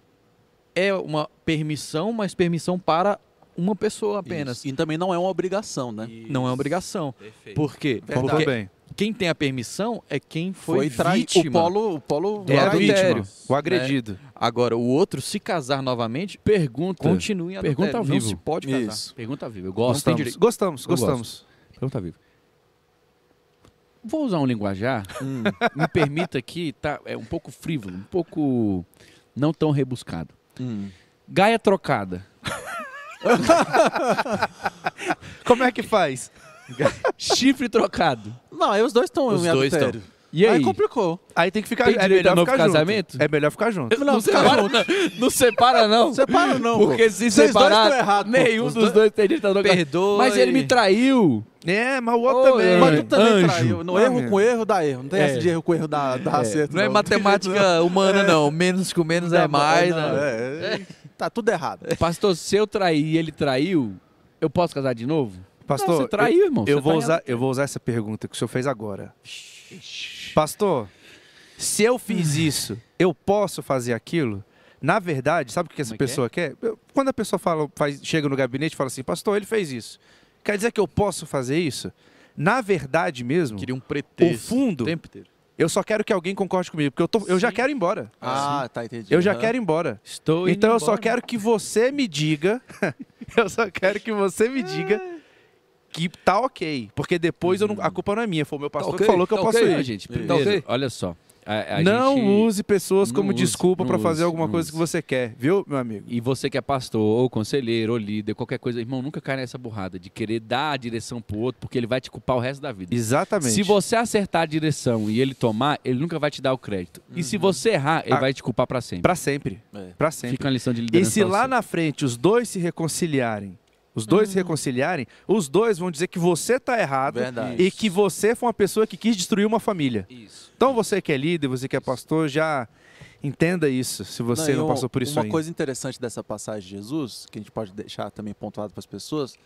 Speaker 3: é uma permissão, mas permissão para uma pessoa apenas.
Speaker 2: Isso. E também não é uma obrigação, né?
Speaker 3: Não é obrigação.
Speaker 1: Perfeito.
Speaker 3: Por quê?
Speaker 2: Verdade.
Speaker 3: Porque
Speaker 4: bem.
Speaker 3: quem tem a permissão é quem foi,
Speaker 2: trai-
Speaker 3: vítima.
Speaker 2: O polo, o polo
Speaker 3: É a
Speaker 2: traído.
Speaker 3: adultério.
Speaker 4: O agredido.
Speaker 3: Agora, o outro, se casar novamente,
Speaker 1: Pergunta.
Speaker 3: continue em
Speaker 1: Pergunta ao
Speaker 3: Não
Speaker 1: vivo.
Speaker 3: se pode casar.
Speaker 2: Isso.
Speaker 1: Pergunta viva. Eu
Speaker 3: Não
Speaker 1: gosto.
Speaker 3: tem
Speaker 4: Gostamos,
Speaker 3: direito.
Speaker 4: gostamos, gostamos.
Speaker 1: Pergunta viva. Vou usar um linguajar.
Speaker 2: Hum.
Speaker 1: Me permita aqui, tá? É um pouco frívolo, um pouco não tão rebuscado.
Speaker 2: Hum.
Speaker 1: Gaia trocada.
Speaker 4: Como é que faz?
Speaker 1: Chifre trocado.
Speaker 2: Não, aí os dois estão
Speaker 3: Os
Speaker 2: em
Speaker 3: dois
Speaker 2: adultério.
Speaker 1: E aí?
Speaker 2: complicou.
Speaker 4: Aí tem que ficar
Speaker 1: Tem
Speaker 4: é
Speaker 1: direito
Speaker 4: melhor
Speaker 1: a novo
Speaker 4: ficar junto.
Speaker 1: casamento?
Speaker 4: É melhor ficar junto.
Speaker 1: Não, separa, não, não separa, não.
Speaker 2: Separa não,
Speaker 1: Porque
Speaker 2: pô.
Speaker 1: se
Speaker 2: Vocês dois
Speaker 1: separar,
Speaker 2: pô.
Speaker 1: nenhum
Speaker 2: Os
Speaker 1: dos
Speaker 2: dois-
Speaker 1: dois tem direito a casamento.
Speaker 3: Perdoe.
Speaker 1: Mas ele me traiu.
Speaker 4: É, mas o outro
Speaker 1: Ô,
Speaker 4: também.
Speaker 2: Mas tu também
Speaker 1: Anjo.
Speaker 2: traiu. No
Speaker 4: Ah,
Speaker 2: erro
Speaker 4: meu.
Speaker 2: com erro dá erro. Não tem
Speaker 1: É.
Speaker 2: essa de erro com erro dá, dá acerto.
Speaker 3: Não é
Speaker 2: tem jeito,
Speaker 3: matemática humana, não. Menos com menos é mais.
Speaker 2: não,
Speaker 3: né?
Speaker 2: é, é. Tá tudo errado.
Speaker 1: Pastor, se eu trair e ele traiu, eu posso casar de novo?
Speaker 4: Pastor,
Speaker 1: não, você traiu, irmão.
Speaker 4: eu,
Speaker 1: Você
Speaker 4: vou
Speaker 1: tá
Speaker 4: usar, eu vou usar essa pergunta que o senhor fez agora. Pastor, se eu fiz isso, eu posso fazer aquilo? Na verdade, sabe o que essa
Speaker 1: Como é que é?
Speaker 4: pessoa quer? Eu- Quando a pessoa fala, faz- chega no gabinete e fala assim, pastor, ele fez isso. Quer dizer que eu posso fazer isso? Na verdade mesmo,
Speaker 3: Queria um pretexto.
Speaker 4: O fundo-
Speaker 3: O tempo inteiro.
Speaker 4: Eu só quero que alguém concorde comigo, porque eu, tô, eu já quero ir embora.
Speaker 2: Ah, tá, entendi.
Speaker 4: Eu já
Speaker 2: Aham.
Speaker 4: quero ir embora.
Speaker 1: Estou indo
Speaker 4: Então eu só
Speaker 1: embora.
Speaker 4: quero que você me diga. eu só quero que você me diga que tá ok. Porque depois eu não- a culpa não é minha. Foi o meu pastor
Speaker 3: ok,
Speaker 4: que falou que eu
Speaker 3: tá
Speaker 4: posso
Speaker 3: ok.
Speaker 4: Ir.
Speaker 1: gente,
Speaker 2: Isso.
Speaker 1: primeiro,
Speaker 3: Tá ok?
Speaker 1: olha só. A- a
Speaker 4: não
Speaker 1: gente-
Speaker 4: use pessoas
Speaker 1: Não
Speaker 4: como
Speaker 1: use,
Speaker 4: desculpa pra fazer alguma coisa
Speaker 1: use.
Speaker 4: que você quer, viu, meu amigo?
Speaker 1: E você que é pastor, ou conselheiro, ou líder, qualquer coisa, irmão, nunca cai nessa burrada de querer dar a direção pro outro, porque ele vai te culpar o resto da vida.
Speaker 4: Exatamente.
Speaker 1: Se você acertar a direção e ele tomar, ele nunca vai te dar o crédito. E se você errar, ele
Speaker 4: Ah,
Speaker 1: vai te culpar pra sempre.
Speaker 4: Pra sempre.
Speaker 2: É.
Speaker 4: Pra sempre.
Speaker 1: Fica uma lição de
Speaker 4: E
Speaker 1: liderança.
Speaker 4: se
Speaker 1: pra
Speaker 4: lá
Speaker 1: você.
Speaker 4: na frente os dois se reconciliarem, os dois
Speaker 1: Hum.
Speaker 4: se reconciliarem, os dois vão dizer que você tá errado
Speaker 2: Verdade.
Speaker 4: e que você foi uma pessoa que quis destruir uma família.
Speaker 1: Isso.
Speaker 4: Então você que é líder, você que é pastor, já entenda isso, se você não,
Speaker 2: um-
Speaker 4: passou por isso
Speaker 2: Uma
Speaker 4: ainda.
Speaker 2: coisa interessante dessa passagem de Jesus, que a gente pode deixar também pontuado para as pessoas,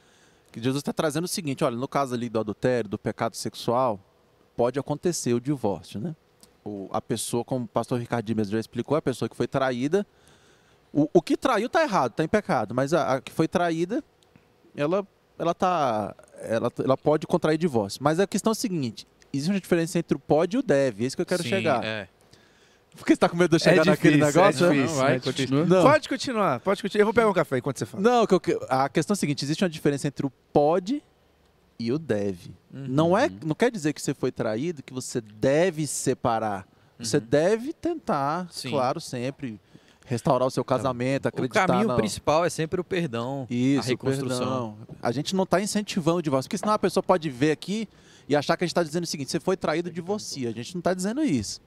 Speaker 2: que Jesus está trazendo o seguinte, olha, no caso ali do adultério, do pecado sexual, pode acontecer o divórcio, né? O, a pessoa, como o pastor Ricardo mesmo já explicou, a pessoa que foi traída, o, o que traiu está errado, está em pecado, mas a, a que foi traída, ela, ela, tá, ela, ela pode contrair divórcio. Mas a questão é a seguinte, existe uma diferença entre o pode e o deve, é isso que eu quero
Speaker 3: Sim,
Speaker 2: chegar.
Speaker 3: é.
Speaker 2: Por que você está com medo de eu chegar naquele
Speaker 4: difícil,
Speaker 2: negócio?
Speaker 4: é
Speaker 2: né?
Speaker 4: difícil,
Speaker 1: Não, vai,
Speaker 4: é difícil.
Speaker 1: continua.
Speaker 2: Não.
Speaker 4: Pode continuar, pode continuar. Eu vou pegar um café enquanto você fala.
Speaker 2: Não, a questão é a seguinte: existe uma diferença entre o pode e o deve.
Speaker 3: Uhum.
Speaker 2: Não, é, não quer dizer que você foi traído que você deve separar. Você
Speaker 3: Uhum.
Speaker 2: deve tentar,
Speaker 3: Sim.
Speaker 2: claro, sempre restaurar o seu casamento,
Speaker 3: O
Speaker 2: acreditar
Speaker 3: caminho
Speaker 2: na-
Speaker 3: principal é sempre o perdão,
Speaker 2: Isso,
Speaker 3: a reconstrução.
Speaker 2: perdão. A gente não está incentivando o divórcio, porque senão a pessoa pode ver aqui e achar que a gente está dizendo o seguinte: você foi traído, divorcia. A gente não está dizendo isso.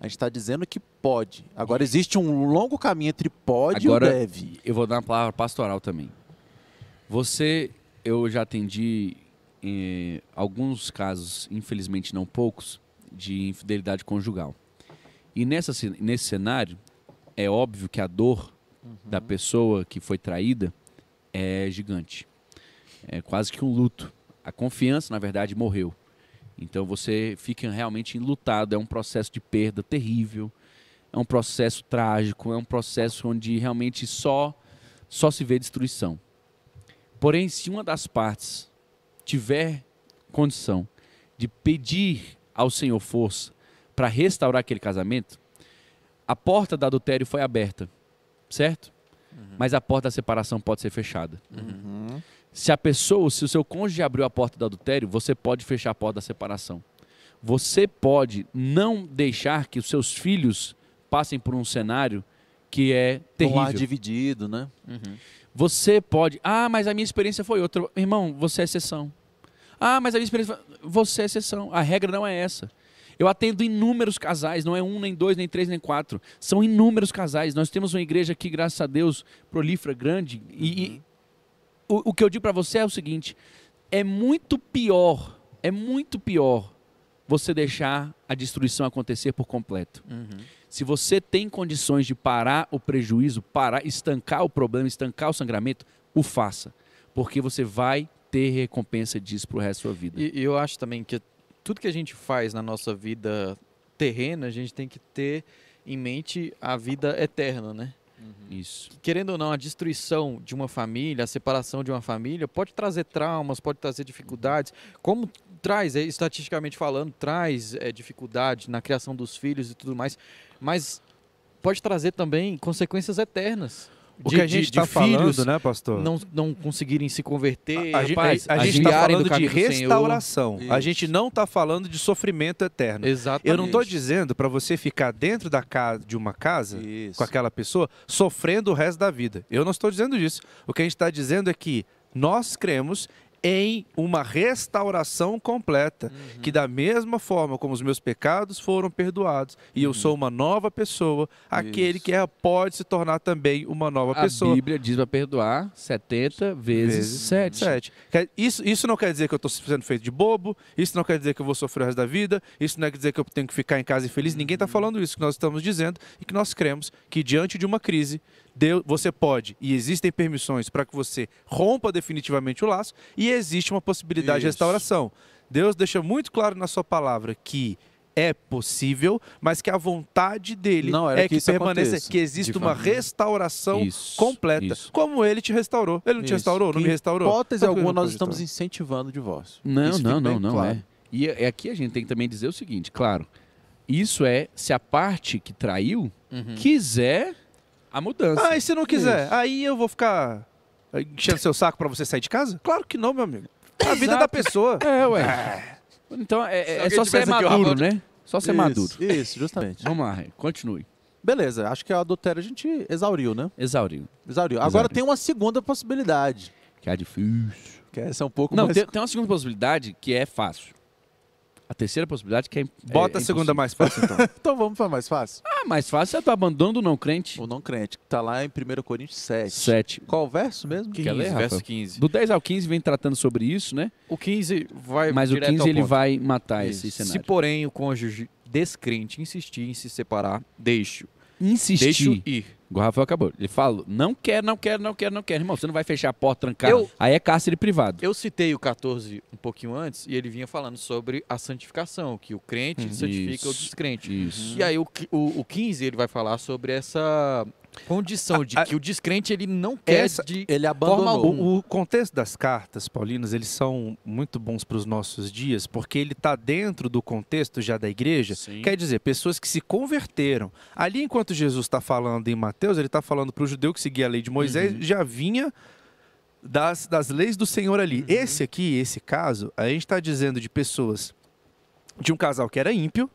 Speaker 2: A gente está dizendo que pode. Agora existe um longo caminho entre pode
Speaker 1: Agora-
Speaker 2: e o deve.
Speaker 1: Eu vou dar uma palavra pastoral também. Você, eu já atendi eh, alguns casos, infelizmente não poucos, de infidelidade conjugal. E nessa, nesse cenário, é óbvio que a dor da pessoa que foi traída é gigante. É quase que um luto. A confiança, na verdade, morreu. Então você fica realmente enlutado. É um processo de perda terrível. É um processo trágico. É um processo onde realmente só, só se vê destruição. Porém, se uma das partes tiver condição de pedir ao Senhor força para restaurar aquele casamento, a porta do adultério foi aberta, certo? Mas a porta da separação pode ser fechada.
Speaker 2: Uhum.
Speaker 1: Se a pessoa, se o seu cônjuge abriu a porta do adultério, você pode fechar a porta da separação. Você pode não deixar que os seus filhos passem por um cenário que é
Speaker 2: Um lar
Speaker 1: terrível.
Speaker 2: dividido, né?
Speaker 3: Uhum.
Speaker 1: Você pode. Ah, mas a minha experiência foi outra. Irmão, você é exceção. Ah, mas a minha experiência. foi- Você é exceção. A regra não é essa. Eu atendo inúmeros casais, não é um, nem dois, nem três, nem quatro. São inúmeros casais. Nós temos uma igreja aqui, graças a Deus, prolífera, grande. E, e o, o que eu digo para você é o seguinte: é muito pior, é muito pior você deixar a destruição acontecer por completo.
Speaker 3: Uhum.
Speaker 1: Se você tem condições de parar o prejuízo, parar, estancar o problema, estancar o sangramento, o faça. Porque você vai ter recompensa disso pro resto da sua vida.
Speaker 3: E eu acho também que tudo que a gente faz na nossa vida terrena, a gente tem que ter em mente a vida eterna, né?
Speaker 1: Isso.
Speaker 3: Querendo ou não, a destruição de uma família, a separação de uma família, pode trazer traumas, pode trazer dificuldades. Como traz, é, estatisticamente falando, traz é, dificuldade na criação dos filhos e tudo mais, mas pode trazer também consequências eternas.
Speaker 4: O
Speaker 3: de-
Speaker 4: que a gente está falando,
Speaker 3: filhos
Speaker 4: né, pastor?
Speaker 3: não, não conseguirem se converter,
Speaker 4: a, a, gente-
Speaker 3: rapaz,
Speaker 4: a gente está falando de restauração. A gente não está falando de sofrimento eterno.
Speaker 3: Exatamente.
Speaker 4: Eu não estou dizendo para você ficar dentro da casa, de uma casa
Speaker 2: Isso.
Speaker 4: com aquela pessoa sofrendo o resto da vida. Eu não estou dizendo isso. O que a gente está dizendo é que nós cremos em uma restauração completa,
Speaker 3: Uhum.
Speaker 4: que da mesma forma como os meus pecados foram perdoados e eu sou uma nova pessoa, aquele
Speaker 2: Isso.
Speaker 4: que é pode se tornar também uma nova
Speaker 1: A
Speaker 4: pessoa.
Speaker 1: Bíblia diz para perdoar 70 vezes,
Speaker 4: Vezes
Speaker 1: 7.
Speaker 4: Sete. Quer- Isso, isso não quer dizer que eu estou sendo feito de bobo, isso não quer dizer que eu vou sofrer o resto da vida, isso não quer dizer que eu tenho que ficar em casa infeliz. Ninguém está falando isso. Que nós estamos dizendo e que nós cremos que diante de uma crise, Deus, você pode, e existem permissões para que você rompa definitivamente o laço, e existe uma possibilidade de
Speaker 2: Isso.
Speaker 4: restauração. Deus deixa muito claro na sua palavra que é possível, mas que a vontade dele
Speaker 2: Não
Speaker 4: é
Speaker 2: que
Speaker 4: que, permaneça,
Speaker 2: aconteça.
Speaker 4: que existe
Speaker 3: De
Speaker 4: uma
Speaker 3: família.
Speaker 4: restauração
Speaker 1: Isso,
Speaker 4: completa,
Speaker 1: isso.
Speaker 4: como ele te restaurou. Ele não te
Speaker 2: Isso.
Speaker 4: restaurou, não
Speaker 2: Que
Speaker 4: me restaurou.
Speaker 2: hipótese
Speaker 4: foi
Speaker 2: alguma nós estamos incentivando o divórcio.
Speaker 1: Não,
Speaker 2: Isso
Speaker 1: não,
Speaker 2: fica
Speaker 1: não, não
Speaker 2: claro.
Speaker 1: é. E é- aqui a gente tem que também dizer o seguinte, claro, Isso é se a parte que traiu
Speaker 3: Uhum.
Speaker 1: quiser a mudança.
Speaker 4: Ah, e se não quiser? Aí eu vou ficar enchendo seu saco pra você sair de casa? Claro que não, meu amigo. A vida
Speaker 1: Exato.
Speaker 4: da pessoa.
Speaker 1: É, ué. Então é, é-
Speaker 3: Se
Speaker 1: é
Speaker 3: alguém
Speaker 1: só ser
Speaker 3: aqui,
Speaker 1: maduro, né? Só ser
Speaker 2: Isso,
Speaker 1: maduro.
Speaker 2: Isso, justamente.
Speaker 1: Vamos lá, continue.
Speaker 2: Beleza, acho que o adultério a gente exauriu, né?
Speaker 1: Exauriu.
Speaker 2: Exauriu. Agora
Speaker 1: Exauriu.
Speaker 2: tem uma segunda possibilidade,
Speaker 1: Que é difícil.
Speaker 2: que essa é um pouco
Speaker 1: Não,
Speaker 2: mais...
Speaker 1: tem, tem uma segunda possibilidade que é fácil. A terceira possibilidade que é.
Speaker 4: Bota
Speaker 1: é
Speaker 4: a segunda mais fácil, então.
Speaker 2: Então vamos para mais fácil.
Speaker 1: Ah, mais fácil é do abandono do não crente.
Speaker 2: O não crente, que tá lá em 1 Coríntios 7.
Speaker 1: 7.
Speaker 2: Qual o verso mesmo?
Speaker 3: 15,
Speaker 1: Quer ler,
Speaker 3: verso
Speaker 1: Rafael?
Speaker 3: 15.
Speaker 1: Do 10 ao 15 vem tratando sobre isso, né?
Speaker 3: O 15 vai
Speaker 1: Mas o
Speaker 3: direto
Speaker 1: 15
Speaker 3: ao
Speaker 1: ele
Speaker 3: ponto.
Speaker 1: vai matar esse
Speaker 3: Se,
Speaker 1: cenário.
Speaker 3: porém, o cônjuge descrente insistir em se separar, deixe-o.
Speaker 1: Insistir.
Speaker 3: Deixe-o ir.
Speaker 1: O Rafael acabou. Ele fala, não quer, não quer, não quer, não quer. Irmão, você não vai fechar a porta, trancar.
Speaker 3: Eu-
Speaker 1: Aí é cárcere privado.
Speaker 3: Eu citei o 14 um pouquinho antes e ele vinha falando sobre a santificação, que o crente
Speaker 1: Hum,
Speaker 3: santifica o
Speaker 1: isso.
Speaker 3: descrente.
Speaker 1: Isso.
Speaker 3: E aí o, o, o 15 ele vai falar sobre essa condição de
Speaker 4: A- a-
Speaker 3: que o descrente ele não quer
Speaker 4: Essa-
Speaker 3: de
Speaker 2: Ele abandonou.
Speaker 4: O, o contexto das cartas paulinas, eles são muito bons para os nossos dias, porque ele está dentro do contexto já da igreja.
Speaker 1: Sim.
Speaker 4: Quer dizer, pessoas que se converteram. Ali, enquanto Jesus está falando em Mateus, ele está falando para o judeu que seguia a lei de Moisés,
Speaker 1: Uhum.
Speaker 4: já vinha das, das leis do Senhor ali.
Speaker 1: Uhum.
Speaker 4: Esse aqui, esse caso, a gente está dizendo de pessoas, de um casal que era ímpio,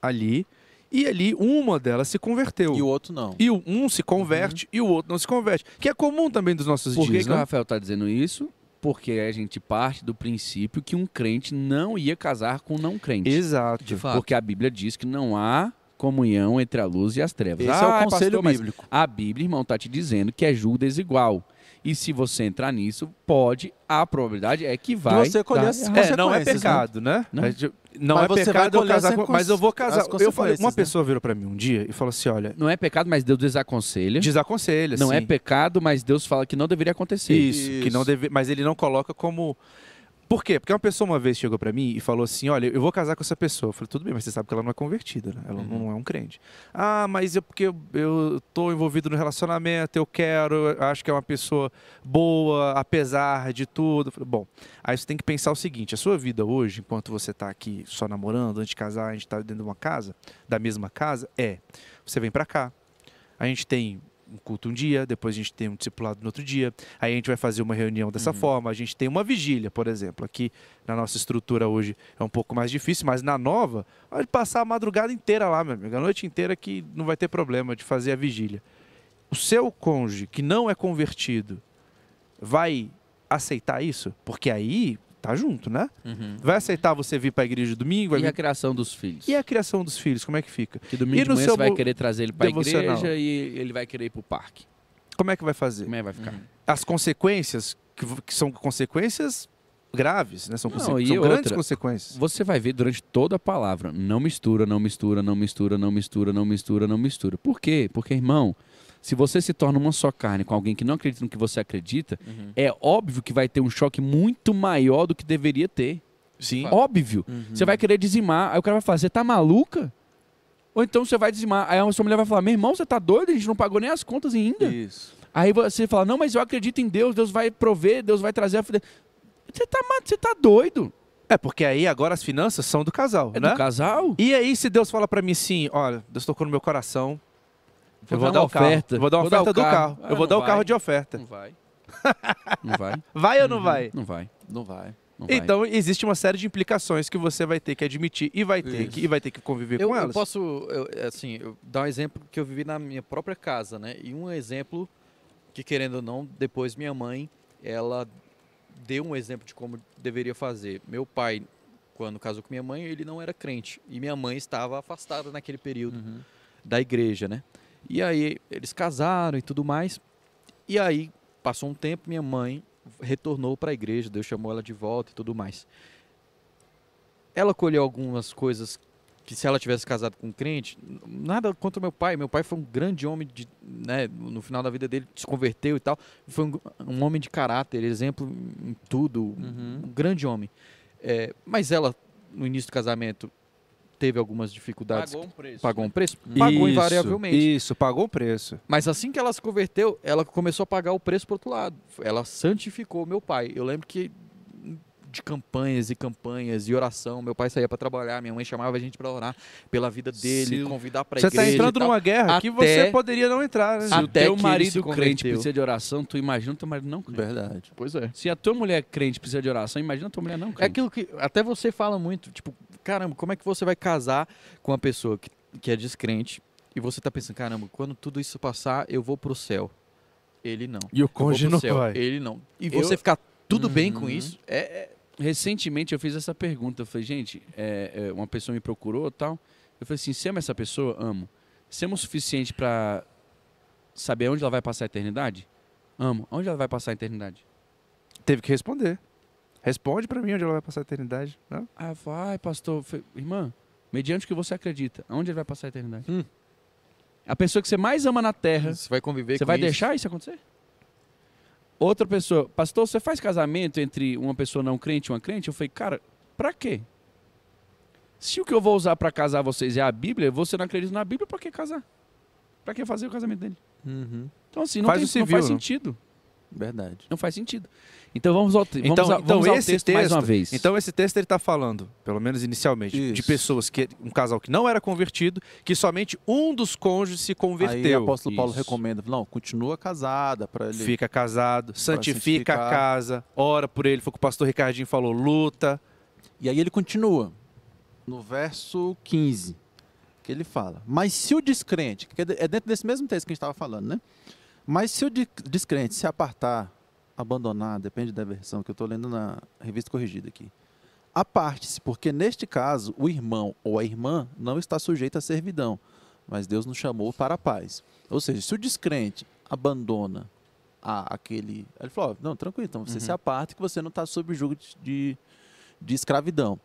Speaker 4: ali, e ali uma delas se converteu.
Speaker 2: E o outro não.
Speaker 4: E o um se converte e o outro não se converte. Que é comum também dos nossos
Speaker 1: Por que,
Speaker 4: dias,
Speaker 1: que o
Speaker 4: né?
Speaker 1: Rafael está dizendo isso? Porque a gente parte do princípio que um crente não ia casar com um não crente.
Speaker 4: Exato.
Speaker 3: De fato.
Speaker 1: Porque a Bíblia diz que não há comunhão entre a luz e as trevas.
Speaker 2: Esse é
Speaker 1: Ah,
Speaker 2: o conselho
Speaker 1: pastor,
Speaker 2: bíblico.
Speaker 1: A Bíblia, irmão, tá te dizendo que é julgo desigual. E se você entrar nisso, pode, a probabilidade é que vai.
Speaker 2: você
Speaker 1: errado.
Speaker 4: É, não é
Speaker 2: consequências,
Speaker 4: pecado, né?
Speaker 1: Não.
Speaker 4: É Não
Speaker 2: Mas
Speaker 4: é pecado eu casar
Speaker 2: as
Speaker 4: com... Mas eu vou casar.
Speaker 2: as
Speaker 4: Eu falei, uma
Speaker 2: né?
Speaker 4: pessoa virou pra mim um dia e falou assim: olha,
Speaker 1: Não é pecado, mas Deus desaconselha.
Speaker 4: desaconselha.
Speaker 1: Não é
Speaker 4: sim.
Speaker 1: pecado, mas Deus fala que não deveria acontecer.
Speaker 4: Isso, que
Speaker 2: Isso.
Speaker 4: não deve, mas ele não coloca como. Por quê? Porque uma pessoa uma vez chegou pra mim e falou assim: Olha, eu vou casar com essa pessoa. Eu falei: Tudo bem, mas você sabe que ela não é convertida, né? Ela não é um crente. Ah, mas é porque eu, eu tô envolvido no relacionamento, eu quero, eu acho que é uma pessoa boa, apesar de tudo. Eu falei: Bom, aí você tem que pensar o seguinte: a sua vida hoje, enquanto você tá aqui só namorando, antes de casar, a gente tá dentro de uma casa, da mesma casa, é: você vem pra cá, a gente tem um culto um dia, depois a gente tem um discipulado no outro dia, aí a gente vai fazer uma reunião dessa forma, a gente tem uma vigília, por exemplo. Aqui na nossa estrutura hoje é um pouco mais difícil, mas na nova, pode passar a madrugada inteira lá, meu amigo, a noite inteira que não vai ter problema de fazer a vigília. O seu cônjuge que não é convertido vai aceitar isso? Porque aí tá junto, né?
Speaker 3: Uhum.
Speaker 4: Vai aceitar você vir para a igreja domingo? Vai
Speaker 1: E a
Speaker 4: vir...
Speaker 1: criação dos filhos?
Speaker 4: e a criação dos filhos, como é que fica?
Speaker 1: Que domingo
Speaker 4: E
Speaker 1: de manhã você vai querer trazer ele para a igreja e ele vai querer ir para o parque.
Speaker 4: Como é que vai fazer?
Speaker 1: Como é que vai ficar?
Speaker 4: as consequências, que, que são consequências graves, né? São,
Speaker 1: Não,
Speaker 4: são
Speaker 1: outra,
Speaker 4: grandes consequências.
Speaker 1: Você vai ver durante toda a palavra, não mistura, não mistura, não mistura, não mistura, não mistura, não mistura. Por quê? Porque, irmão, se você se torna uma só carne com alguém que não acredita no que você acredita,
Speaker 3: Uhum.
Speaker 1: é óbvio que vai ter um choque muito maior do que deveria ter.
Speaker 4: Sim.
Speaker 1: Óbvio. Você vai querer dizimar, aí o cara vai falar, você tá maluca? Ou então você vai dizimar, aí a sua mulher vai falar, meu irmão, você tá doido? A gente não pagou nem as contas ainda.
Speaker 2: Isso.
Speaker 1: Aí você fala, não, mas eu acredito em Deus, Deus vai prover, Deus vai trazer a Você tá, você tá doido?
Speaker 4: É, porque aí agora as finanças são do casal,
Speaker 1: É
Speaker 4: né?
Speaker 1: do casal?
Speaker 4: E aí, se Deus fala pra mim assim, olha, Deus tocou no meu coração, eu vou
Speaker 1: dar oferta.
Speaker 4: Eu vou dar uma oferta do
Speaker 1: carro.
Speaker 4: carro.
Speaker 1: Ah,
Speaker 4: eu vou
Speaker 1: não
Speaker 4: dar o carro de oferta.
Speaker 1: Não vai. Não vai.
Speaker 4: Vai ou não vai?
Speaker 1: Não vai.
Speaker 2: Não vai.
Speaker 1: Não vai.
Speaker 4: Então, existe uma série de implicações que você vai ter que admitir e vai ter,
Speaker 2: Isso.
Speaker 4: que, e vai ter que conviver
Speaker 3: Eu,
Speaker 4: com
Speaker 3: eu
Speaker 4: elas.
Speaker 3: posso, eu, assim, eu dar um exemplo que eu vivi na minha própria casa, né? E um exemplo que, querendo ou não, depois minha mãe, ela deu um exemplo de como deveria fazer. Meu pai, quando casou com minha mãe, ele não era crente. E minha mãe estava afastada naquele período
Speaker 2: Uhum.
Speaker 3: da igreja, né? E aí eles casaram e tudo mais. E aí passou um tempo, minha mãe retornou para a igreja, Deus chamou ela de volta e tudo mais. Ela colheu algumas coisas que se ela tivesse casado com um crente, nada contra meu pai. Meu pai foi um grande homem de, né, no final da vida dele se converteu e tal. Foi um, um homem de caráter, exemplo em tudo,
Speaker 2: Uhum.
Speaker 3: um grande homem. É, mas ela no início do casamento teve algumas dificuldades.
Speaker 1: Pagou um preço.
Speaker 3: Pagou um preço? Pagou
Speaker 4: Isso,
Speaker 3: invariavelmente.
Speaker 4: Isso, pagou o preço.
Speaker 3: Mas assim que ela se converteu, ela começou a pagar o preço pro outro lado. Ela santificou meu pai. Eu lembro que de campanhas e campanhas e oração. Meu pai saía para trabalhar, minha mãe chamava a gente para orar pela vida dele,
Speaker 1: Se-
Speaker 3: convidar para
Speaker 4: Você
Speaker 3: igreja.
Speaker 4: está entrando
Speaker 3: e tal.
Speaker 4: numa guerra que
Speaker 3: Até-
Speaker 4: você poderia não entrar, né?
Speaker 1: Se o
Speaker 3: Até
Speaker 1: teu
Speaker 3: que ele
Speaker 1: marido crente precisa de oração, tu imagina o teu marido não crente.
Speaker 2: Verdade.
Speaker 3: Pois é.
Speaker 1: Se a tua mulher crente precisa de oração, imagina a tua mulher não
Speaker 3: É
Speaker 1: crente.
Speaker 3: aquilo que até você fala muito, tipo, caramba, como é que você vai casar com uma pessoa que, que é descrente e você tá pensando, caramba, quando tudo isso passar, eu vou pro céu. Ele não.
Speaker 4: E o cônjuge não
Speaker 3: céu.
Speaker 4: vai.
Speaker 3: Ele não. E
Speaker 1: Eu-
Speaker 3: você ficar tudo bem com
Speaker 2: Uhum.
Speaker 3: isso, é, é-
Speaker 1: Recentemente eu fiz essa pergunta. Eu falei, gente, é, é, uma pessoa me procurou e tal. Eu falei assim: você ama essa pessoa? Amo. Você ama o suficiente pra saber onde ela vai passar a eternidade? Amo. Onde ela vai passar a eternidade?
Speaker 4: Teve que responder. Responde pra mim onde ela vai passar a eternidade. né?
Speaker 1: Ah, eu falei, ai, pastor, irmã, mediante o que você acredita, onde ele vai passar a eternidade?
Speaker 2: Hum.
Speaker 1: A pessoa que você mais ama na terra,
Speaker 3: você vai conviver
Speaker 1: você
Speaker 3: com
Speaker 1: vai
Speaker 3: isso.
Speaker 1: deixar isso acontecer? Outra pessoa, pastor, você faz casamento entre uma pessoa não crente e uma crente? Eu falei, cara, pra quê? Se o que eu vou usar pra casar vocês é a Bíblia, você não acredita na Bíblia, pra que casar? Pra que fazer o casamento dele?
Speaker 2: Uhum.
Speaker 1: Então assim, não,
Speaker 4: Faz
Speaker 1: tem-
Speaker 4: civil,
Speaker 1: não faz
Speaker 4: né?
Speaker 1: sentido.
Speaker 2: Verdade.
Speaker 1: Não faz sentido. Então vamos ao, vamos
Speaker 4: Então,
Speaker 1: a-
Speaker 4: então
Speaker 1: vamos ao
Speaker 4: esse
Speaker 1: texto,
Speaker 4: texto,
Speaker 1: mais uma vez.
Speaker 4: Então esse texto ele está falando, pelo menos inicialmente, de
Speaker 2: Isso.
Speaker 4: pessoas que um casal que não era convertido, que somente um dos cônjuges se
Speaker 2: Aí o
Speaker 4: converteu.
Speaker 2: apóstolo Paulo
Speaker 1: Isso.
Speaker 2: recomenda, não, continua casada para ele.
Speaker 4: Fica casado, santifica a casa, ora por ele, foi o que o pastor Ricardinho falou, luta.
Speaker 2: E aí ele continua no verso 15, que ele fala: "Mas se o descrente, que é dentro desse mesmo texto que a gente estava falando, né? Mas se o de- descrente se apartar, abandonar, depende da versão que eu estou lendo na revista corrigida aqui. Aparte-se, porque neste caso o irmão ou a irmã não está sujeito à servidão, mas Deus nos chamou para a paz. Ou seja, se o descrente abandona a, aquele. Ele falou: "Ó, não, tranquilo, então você
Speaker 1: Uhum.
Speaker 2: se aparta que você não está sob jugo de- de, de escravidão.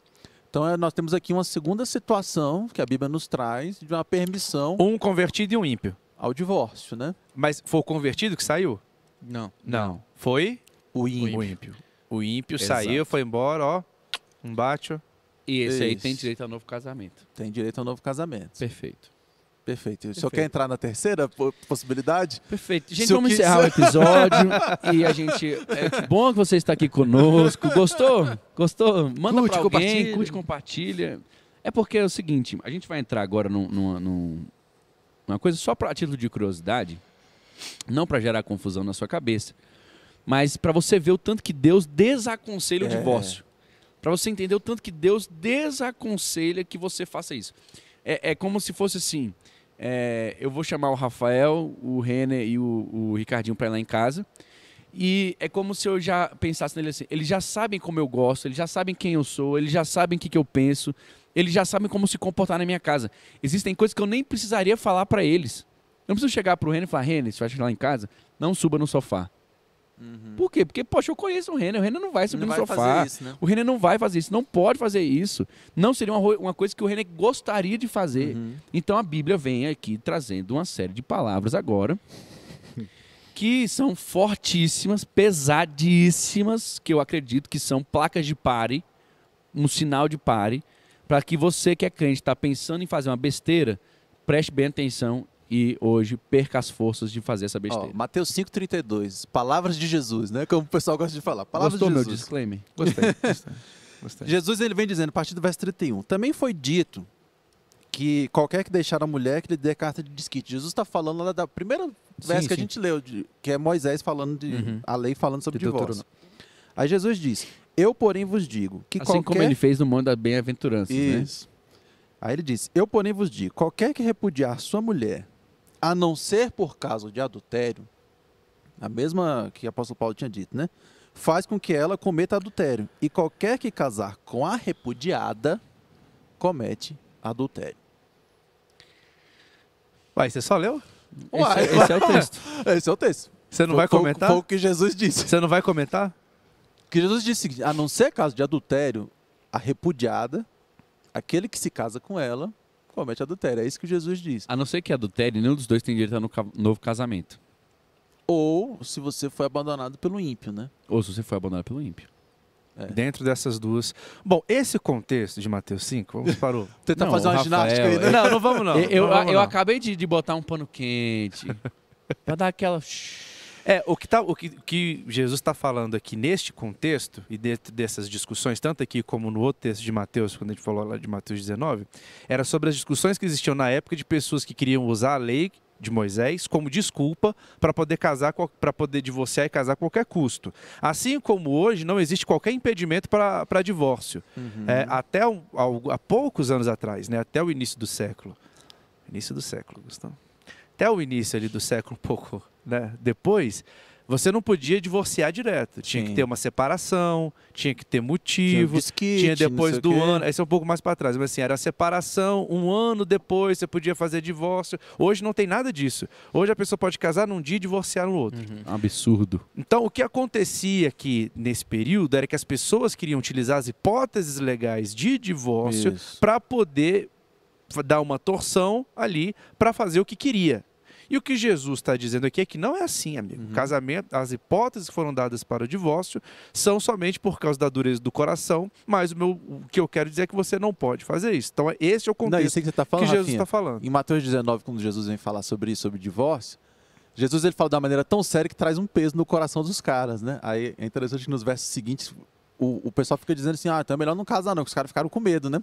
Speaker 2: Então é, nós temos aqui uma segunda situação que a Bíblia nos traz de uma permissão
Speaker 4: Um convertido e um ímpio.
Speaker 2: ao divórcio, né?
Speaker 4: Mas foi o convertido que saiu?
Speaker 3: Não.
Speaker 4: Não. Foi
Speaker 2: O
Speaker 4: o ímpio. O ímpio saiu, foi embora, ó, um bate.
Speaker 1: E esse aí
Speaker 2: Isso.
Speaker 1: tem direito a novo casamento.
Speaker 2: tem direito a um novo casamento.
Speaker 1: Perfeito.
Speaker 2: Perfeito. O senhor
Speaker 1: Perfeito.
Speaker 2: quer entrar na terceira po- possibilidade?
Speaker 1: Perfeito. Gente,
Speaker 2: Se eu
Speaker 1: vamos
Speaker 2: quiser-
Speaker 1: encerrar o episódio. e a gente. É bom que você está aqui conosco. Gostou? Gostou? Manda
Speaker 3: Curte,
Speaker 1: pra alguém,
Speaker 3: compartilha.
Speaker 1: curte, compartilha. É porque é o seguinte: a gente vai entrar agora num- numa, num- numa coisa só para título de curiosidade, não para gerar confusão na sua cabeça, mas para você ver o tanto que Deus desaconselha o
Speaker 2: É.
Speaker 1: divórcio. Para você entender o tanto que Deus desaconselha que você faça isso. É, é como se fosse assim: é, eu vou chamar o Rafael, o Renner e o, o Ricardinho para ir lá em casa. E é como se eu já pensasse nele assim: eles já sabem como eu gosto, eles já sabem quem eu sou, eles já sabem o que, que eu penso, eles já sabem como se comportar na minha casa. Existem coisas que eu nem precisaria falar para eles. Não preciso chegar pro Renner e falar: Renner, você vai chegar lá em casa? Não suba no sofá. Por quê? Porque, poxa, eu conheço o Renner, o Renner não vai subir
Speaker 2: Não
Speaker 1: no
Speaker 2: vai
Speaker 1: sofá.
Speaker 2: fazer isso, né?
Speaker 1: O Renner não vai fazer isso, não pode fazer isso. Não seria uma, uma coisa que o Renner gostaria de fazer.
Speaker 2: Uhum.
Speaker 1: Então a Bíblia vem aqui trazendo uma série de palavras agora que são fortíssimas, pesadíssimas, que eu acredito que são placas de pare, um sinal de pare, para que você que é crente está pensando em fazer uma besteira, preste bem atenção e hoje perca as forças de fazer essa
Speaker 2: Ó,
Speaker 1: besteira.
Speaker 2: Mateus 5,32. Palavras de Jesus, né? Como o pessoal gosta de falar. Palavras
Speaker 1: Gostou
Speaker 2: de
Speaker 1: meu
Speaker 2: Jesus.
Speaker 1: disclaimer?
Speaker 4: Gostei, gostei. gostei.
Speaker 2: Jesus ele vem dizendo, a partir do verso 31, também foi dito que qualquer que deixar a mulher que lhe dê carta de desquite. Jesus está falando lá da primeira verso
Speaker 3: Sim,
Speaker 2: que a
Speaker 3: sim.
Speaker 2: gente leu, de- que é Moisés falando de
Speaker 1: Uhum.
Speaker 2: a lei falando sobre
Speaker 3: De
Speaker 2: divórcio. Aí Jesus diz: Eu, porém, vos digo que
Speaker 1: Assim
Speaker 2: qualquer
Speaker 1: como ele fez no Monte das Bem-aventuranças, né?
Speaker 2: Aí ele diz: Eu, porém, vos digo: qualquer que repudiar sua mulher, a não ser por causa de adultério, a mesma que o apóstolo Paulo tinha dito, né? Faz com que ela cometa adultério. E qualquer que casar com a repudiada, comete adultério.
Speaker 4: Uai, você só leu?
Speaker 2: Uai,
Speaker 1: Esse, esse é o texto.
Speaker 2: Esse é o texto.
Speaker 4: Você não
Speaker 2: Foi-
Speaker 4: vai
Speaker 2: foi
Speaker 4: comentar?
Speaker 2: Foi o que Jesus disse.
Speaker 4: Você não vai comentar?
Speaker 2: Que Jesus disse: a não ser caso de adultério, a repudiada, aquele que se casa com ela, comete adultério. É isso que Jesus disse.
Speaker 1: A não ser que adultere, nenhum dos dois tem direito a no ca- novo casamento.
Speaker 2: Ou se você foi abandonado pelo ímpio, né?
Speaker 1: Ou se você foi abandonado pelo ímpio.
Speaker 2: É.
Speaker 4: Dentro dessas duas. Bom, esse contexto de Mateus 5, vamos para o.
Speaker 2: Tentar
Speaker 1: Não,
Speaker 2: fazer uma
Speaker 1: o
Speaker 2: ginástica
Speaker 1: Rafael,
Speaker 2: aí, né?
Speaker 4: Não, não vamos não.
Speaker 1: eu eu,
Speaker 4: não vamos
Speaker 1: eu
Speaker 4: não.
Speaker 1: acabei de, de botar um pano quente. pra dar aquela.
Speaker 4: É, o que, tá, o que, que Jesus está falando aqui neste contexto, e dentro dessas discussões, tanto aqui como no outro texto de Mateus, quando a gente falou lá de Mateus 19, era sobre as discussões que existiam na época de pessoas que queriam usar a lei de Moisés como desculpa para poder casar, para poder divorciar e casar a qualquer custo. Assim como hoje não existe qualquer impedimento para divórcio.
Speaker 2: Uhum.
Speaker 4: É, até um, há, há poucos anos atrás, né, até o início do século. Início do século, Gustavo. Até o início ali do século, um pouco né, depois, você não podia divorciar direto. Tinha
Speaker 2: Sim.
Speaker 4: que ter uma separação, tinha que ter motivo,
Speaker 2: disquite,
Speaker 4: tinha
Speaker 2: não sei
Speaker 4: depois do ano. Esse é um pouco mais para trás, mas assim, era a separação, um ano depois você podia fazer divórcio. Hoje não tem nada disso. Hoje a pessoa pode casar num dia e divorciar no outro.
Speaker 1: Absurdo.
Speaker 4: Então, o que acontecia aqui nesse período era que as pessoas queriam utilizar as hipóteses legais de divórcio para poder dar uma torção ali para fazer o que queria. E o que Jesus está dizendo aqui é que não é assim, amigo.
Speaker 2: Uhum.
Speaker 4: Casamento, as hipóteses que foram dadas para o divórcio são somente por causa da dureza do coração, mas o, meu, o que eu quero dizer é que você não pode fazer isso. Então, esse é o
Speaker 2: Não,
Speaker 4: contexto
Speaker 2: isso aí que você
Speaker 4: que
Speaker 2: falando,
Speaker 4: Jesus
Speaker 2: Rafinha.
Speaker 4: está falando.
Speaker 2: Em Mateus 19, quando Jesus vem falar sobre isso, sobre divórcio, Jesus ele fala de uma maneira tão séria que traz um peso no coração dos caras, né? Aí é interessante que nos versos seguintes o, o pessoal fica dizendo assim, ah, então é melhor não casar não, que os caras ficaram com medo, né?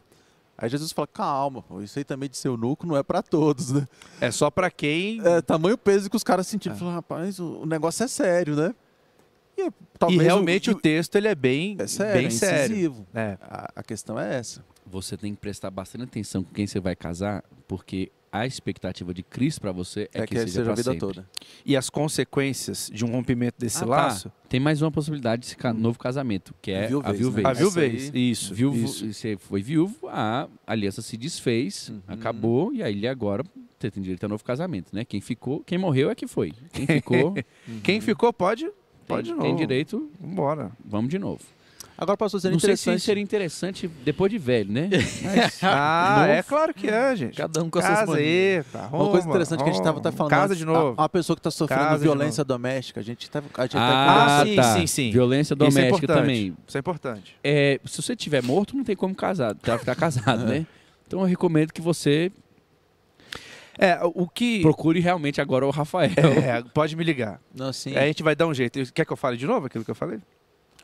Speaker 2: Aí Jesus fala, calma, pô, isso aí também de ser eunuco não é pra todos, né?
Speaker 4: É só para quem
Speaker 2: É tamanho peso que os caras sentiram. Falaram, rapaz, o, o negócio é sério, né? E,
Speaker 4: e
Speaker 2: talvez
Speaker 4: realmente
Speaker 2: o,
Speaker 4: o texto ele é bem,
Speaker 2: é sério,
Speaker 4: bem
Speaker 2: é
Speaker 4: sério.
Speaker 2: incisivo.
Speaker 4: É.
Speaker 2: A, a questão é essa.
Speaker 1: Você tem que prestar bastante atenção com quem você vai casar, porque a expectativa de Cristo para você é,
Speaker 2: É,
Speaker 1: que,
Speaker 2: que
Speaker 1: seja,
Speaker 2: seja a vida
Speaker 1: sempre.
Speaker 2: toda.
Speaker 4: E as consequências de um rompimento desse
Speaker 1: Ah, tá.
Speaker 4: laço,
Speaker 1: Tem mais uma possibilidade de novo casamento, que é a
Speaker 2: Viuvez,
Speaker 1: viuvez.
Speaker 2: né?
Speaker 4: a viuvez.
Speaker 2: aí-
Speaker 4: Isso,
Speaker 1: Viúvo,
Speaker 4: isso.
Speaker 1: Você foi viúvo, a aliança se desfez,
Speaker 2: Uhum.
Speaker 1: acabou, e aí ele agora você tem direito a novo casamento, né? Quem ficou, quem morreu é que foi. Quem ficou,
Speaker 4: Quem ficou pode, pode
Speaker 1: tem,
Speaker 4: de
Speaker 1: tem
Speaker 4: novo.
Speaker 1: direito,
Speaker 4: Vambora.
Speaker 1: vamos de novo.
Speaker 2: Agora, pastor, seria
Speaker 1: Não sei
Speaker 2: interessante.
Speaker 1: se seria interessante depois de velho, né? Mas,
Speaker 4: Ah,
Speaker 1: novo,
Speaker 4: é claro que é, gente.
Speaker 3: Cada um com as suas
Speaker 4: Casa aí, tá,
Speaker 2: Uma coisa interessante que a gente estava até
Speaker 4: arruma.
Speaker 2: falando
Speaker 4: Casa
Speaker 2: antes,
Speaker 4: de novo.
Speaker 2: A, uma pessoa que está sofrendo
Speaker 4: Casa
Speaker 2: violência doméstica, a gente está a gente
Speaker 1: Ah,
Speaker 2: até
Speaker 4: Ah, sim,
Speaker 1: tá.
Speaker 4: sim, sim.
Speaker 1: Violência
Speaker 4: Isso é
Speaker 1: doméstica também.
Speaker 4: Isso é importante.
Speaker 1: É, se você tiver morto, não tem como casar, tá, ficar casado, né? Então eu recomendo que você
Speaker 4: É, o que...
Speaker 1: procure realmente agora o Rafael.
Speaker 4: É, pode me ligar.
Speaker 2: Não, assim,
Speaker 4: Aí a gente vai dar um jeito. Quer que eu fale de novo aquilo que eu falei?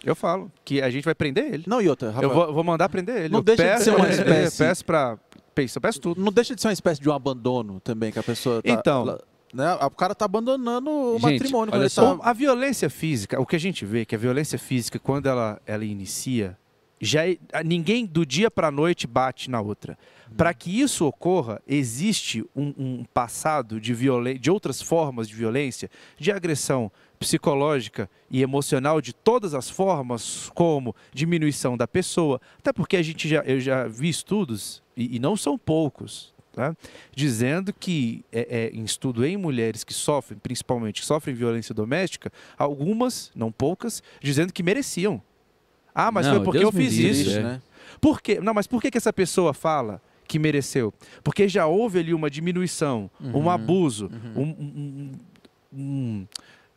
Speaker 4: Eu falo. Que a gente vai prender ele.
Speaker 2: Não, e outra, Rafael,
Speaker 4: Eu vou, vou mandar prender ele.
Speaker 2: Não
Speaker 4: eu
Speaker 2: deixa de
Speaker 4: peço,
Speaker 2: ser uma
Speaker 4: eu
Speaker 2: espécie-
Speaker 4: peço pra... Pensa, eu peço tudo.
Speaker 2: não deixa de ser uma espécie de um abandono também, que a pessoa tá,
Speaker 4: Então.
Speaker 2: lá- né? O cara tá abandonando o
Speaker 1: Gente,
Speaker 2: matrimônio.
Speaker 1: olha só,
Speaker 2: tá-
Speaker 4: A violência física, o que a gente vê é que a violência física, quando ela, ela inicia, já é- ninguém do dia para a noite bate na outra. Para que isso ocorra, existe um, um passado de, de outras formas de violência, de agressão psicológica e emocional de todas as formas, como diminuição da pessoa. Até porque a gente já, eu já vi estudos, e, e não são poucos, tá? dizendo que é, é, em estudo em mulheres que sofrem, principalmente que sofrem violência doméstica, algumas, não poucas, dizendo que mereciam. Ah, mas
Speaker 1: Não,
Speaker 4: foi porque
Speaker 1: Deus
Speaker 4: eu fiz isso.
Speaker 1: É.
Speaker 2: né?
Speaker 4: Por quê? Não, mas por que, que essa pessoa fala que mereceu? Porque já houve ali uma diminuição, um
Speaker 3: Uhum,
Speaker 4: abuso,
Speaker 3: uhum.
Speaker 4: um. um- um- um-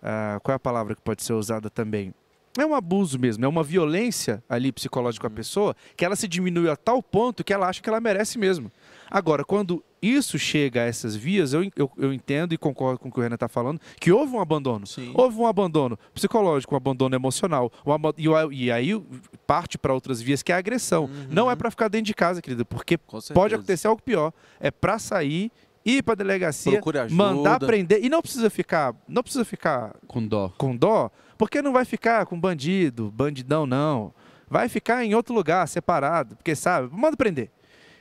Speaker 4: ah, qual é a palavra que pode ser usada também? É um abuso mesmo, é uma violência ali psicológica com a pessoa que ela se diminui a tal ponto que ela acha que ela merece mesmo. Agora, quando isso chega a essas vias, eu, eu, eu entendo e concordo com o que o Renan está falando, que houve um abandono.
Speaker 2: Sim.
Speaker 4: Houve um abandono psicológico, um abandono emocional. um aba- e, aí parte para outras vias, que é a agressão.
Speaker 2: Uhum.
Speaker 4: Não é para ficar dentro de casa, querido, porque pode acontecer algo pior. É para sair, ir para delegacia,
Speaker 2: Procure ajuda.
Speaker 4: mandar prender. E não precisa ficar, não precisa ficar
Speaker 1: Com dó.
Speaker 4: com dó, porque não vai ficar com bandido, bandidão, não. Vai ficar em outro lugar, separado, porque sabe, manda prender.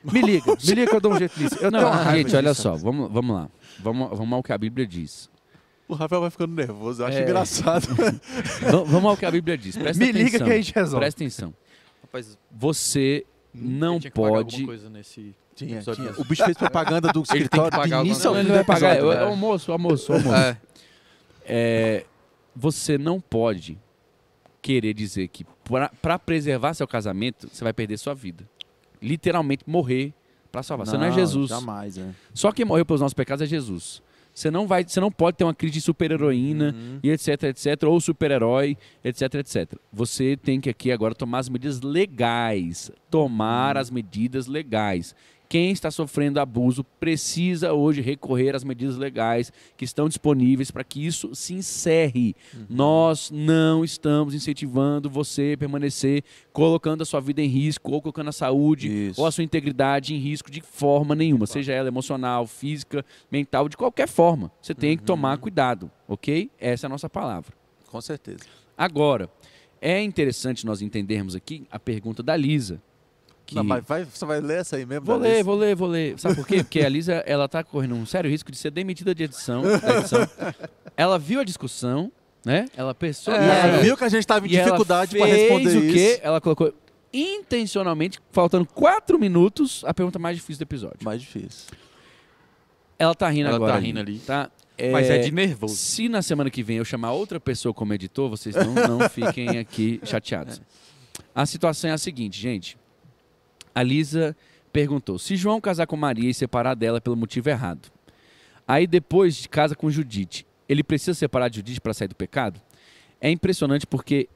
Speaker 4: Me liga, me liga que eu dou um jeito nisso. Eu tenho uma
Speaker 1: Não,
Speaker 4: raiva
Speaker 1: gente, olha
Speaker 4: disso.
Speaker 1: só, vamos, vamos lá. Vamos, vamos ao que a Bíblia diz.
Speaker 2: O Rafael vai ficando nervoso, eu acho
Speaker 1: É.
Speaker 2: engraçado.
Speaker 1: Va- vamos ao que a Bíblia diz. Presta
Speaker 4: Me
Speaker 1: atenção.
Speaker 4: liga que a gente resolve.
Speaker 1: Presta atenção.
Speaker 3: Rapaz,
Speaker 1: Você não
Speaker 3: ele tinha que pagar alguma
Speaker 1: pode.
Speaker 3: coisa nesse
Speaker 2: Tinha,
Speaker 3: episódio
Speaker 2: tinha. O bicho fez propaganda do
Speaker 3: tem que
Speaker 2: escritório
Speaker 3: pagar
Speaker 2: início
Speaker 1: Ele vai pagar.
Speaker 2: episódio.
Speaker 1: É, almoço, almoço, almoço.
Speaker 3: É,
Speaker 1: É, você não pode querer dizer que para preservar seu casamento, você vai perder sua vida. Literalmente morrer para salvar. você não é Jesus.
Speaker 2: Jamais, é.
Speaker 1: Só quem morreu pelos nossos pecados é Jesus. Você não vai, você não pode ter uma crise de super-heroína
Speaker 2: Uhum.
Speaker 1: e etc, etc, ou super-herói, etc, etc. Você tem que aqui agora tomar as medidas legais, tomar as medidas legais. Quem está sofrendo abuso precisa hoje recorrer às medidas legais que estão disponíveis para que isso se encerre. Nós não estamos incentivando você a permanecer colocando a sua vida em risco ou colocando a saúde
Speaker 2: Isso.
Speaker 1: ou a sua integridade em risco de forma nenhuma, seja ela emocional, física, mental, de qualquer forma. Você tem que tomar cuidado, ok? Essa é a nossa palavra.
Speaker 2: Com certeza.
Speaker 1: Agora, é interessante nós entendermos aqui a pergunta da Lisa. Que-
Speaker 2: Não, mas vai, você vai ler essa aí mesmo?
Speaker 1: Vou ler, vou ler, vou ler. Sabe por quê? Porque a Lisa, ela tá correndo um sério risco de ser demitida de edição. edição. Ela viu a discussão, né? Ela pensou...
Speaker 2: E ela
Speaker 1: ela-
Speaker 2: viu que a gente estava em
Speaker 1: ela
Speaker 2: dificuldade para responder
Speaker 1: o quê?
Speaker 2: isso.
Speaker 1: Ela colocou intencionalmente, faltando quatro minutos, a pergunta mais difícil do episódio.
Speaker 2: Mais difícil.
Speaker 1: Ela tá rindo
Speaker 3: Ela
Speaker 1: agora.
Speaker 3: tá rindo ali.
Speaker 1: Tá?
Speaker 3: Mas é de nervoso.
Speaker 1: Se na semana que vem eu chamar outra pessoa como editor, vocês não, não fiquem aqui chateados. A situação é a seguinte, gente. A Lisa perguntou: se João casar com Maria e separar dela pelo motivo errado, aí depois de casa com Judite, ele precisa separar de Judite para sair do pecado? É impressionante porque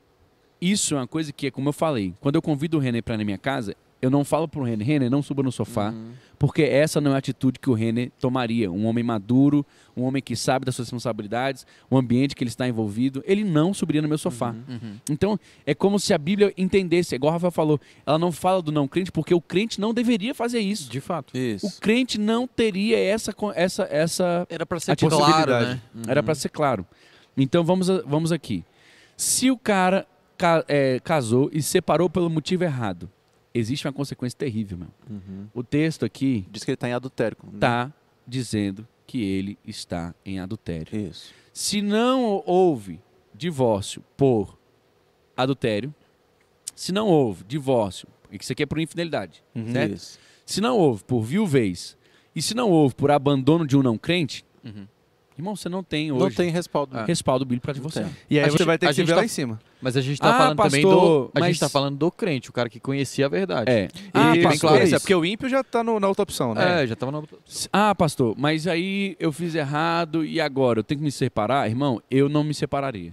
Speaker 1: isso é uma coisa que, como eu falei, quando eu convido o Renner para na minha casa, eu não falo pro Renner, Renner, não suba no sofá,
Speaker 2: Uhum.
Speaker 1: porque essa não é a atitude que o Renner tomaria. Um homem maduro, um homem que sabe das suas responsabilidades, o ambiente que ele está envolvido, ele não subiria no meu sofá.
Speaker 3: Uhum.
Speaker 1: Então, é como se a Bíblia entendesse, igual o Rafael falou, ela não fala do não crente porque o crente não deveria fazer isso.
Speaker 3: De fato.
Speaker 2: Isso.
Speaker 1: O crente não teria essa essa essa
Speaker 3: Era pra ser claro, né?
Speaker 1: era para ser claro. Então vamos vamos aqui. Se o cara ca- é, casou e separou pelo motivo errado, existe uma consequência terrível, meu.
Speaker 2: Uhum.
Speaker 1: O texto aqui
Speaker 2: Diz que ele está em adultério. né?
Speaker 1: está dizendo que ele está em adultério.
Speaker 2: Isso.
Speaker 1: Se não houve divórcio por adultério, se não houve divórcio, e que isso aqui é por infidelidade,
Speaker 4: Uhum.
Speaker 1: certo?
Speaker 2: Isso.
Speaker 1: Se não houve por viuvez, e se não houve por abandono de um não crente,
Speaker 3: Uhum.
Speaker 1: Irmão, você não tem hoje
Speaker 2: Não tem respaldo.
Speaker 3: Ah.
Speaker 1: respaldo bíblico para divorciar.
Speaker 2: tem.
Speaker 4: E aí
Speaker 3: A
Speaker 4: você
Speaker 3: gente-
Speaker 4: vai ter que se ver
Speaker 3: tá-
Speaker 4: lá em cima.
Speaker 3: Mas a gente tá
Speaker 1: Ah,
Speaker 3: falando também
Speaker 1: pastor,
Speaker 3: do. A
Speaker 1: mas-
Speaker 3: gente tá falando do crente, o cara que conhecia a verdade.
Speaker 1: É.
Speaker 4: E
Speaker 1: Ah,
Speaker 4: bem
Speaker 1: pastor,
Speaker 4: claro,
Speaker 1: isso.
Speaker 4: é porque o ímpio já tá no- na outra opção, né?
Speaker 3: É, já tava na.
Speaker 1: Ah, pastor, mas aí eu fiz errado e agora eu tenho que me separar? Irmão, eu não me separaria.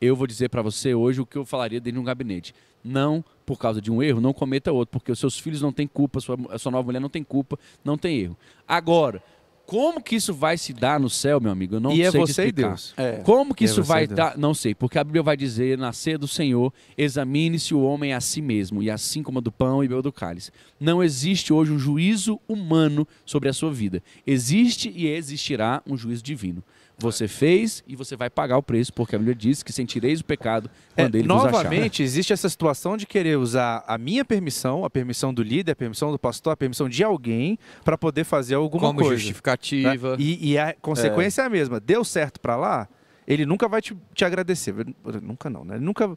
Speaker 1: Eu vou dizer para você hoje o que eu falaria dentro de um gabinete. Não por causa de um erro, não cometa outro, porque os seus filhos não têm culpa, a sua, a sua nova mulher não tem culpa, não tem erro. Agora, como que isso vai se dar no céu, meu amigo? Eu não
Speaker 4: e é
Speaker 1: sei te
Speaker 4: você e
Speaker 1: explicar.
Speaker 4: Deus.
Speaker 2: É.
Speaker 1: Como que
Speaker 4: É
Speaker 1: isso
Speaker 4: você
Speaker 1: vai
Speaker 4: e
Speaker 1: dar? Não sei, porque a Bíblia vai dizer, nascer do Senhor, examine-se o homem a si mesmo, e assim como do pão e bebeu do cálice. Não existe hoje um juízo humano sobre a sua vida. Existe e existirá um juízo divino. Você fez e você vai pagar o preço, porque a Bíblia diz que sentireis o pecado
Speaker 4: É,
Speaker 1: quando ele vos achar.
Speaker 4: novamente, existe essa situação de querer usar a minha permissão, a permissão do líder, a permissão do pastor, a permissão de alguém para poder fazer alguma
Speaker 3: Como
Speaker 4: coisa. né?
Speaker 3: justificativa.
Speaker 4: E, e a consequência é. a mesma. Deu certo para lá, ele nunca vai te, te agradecer. Nunca não, né? Ele nunca.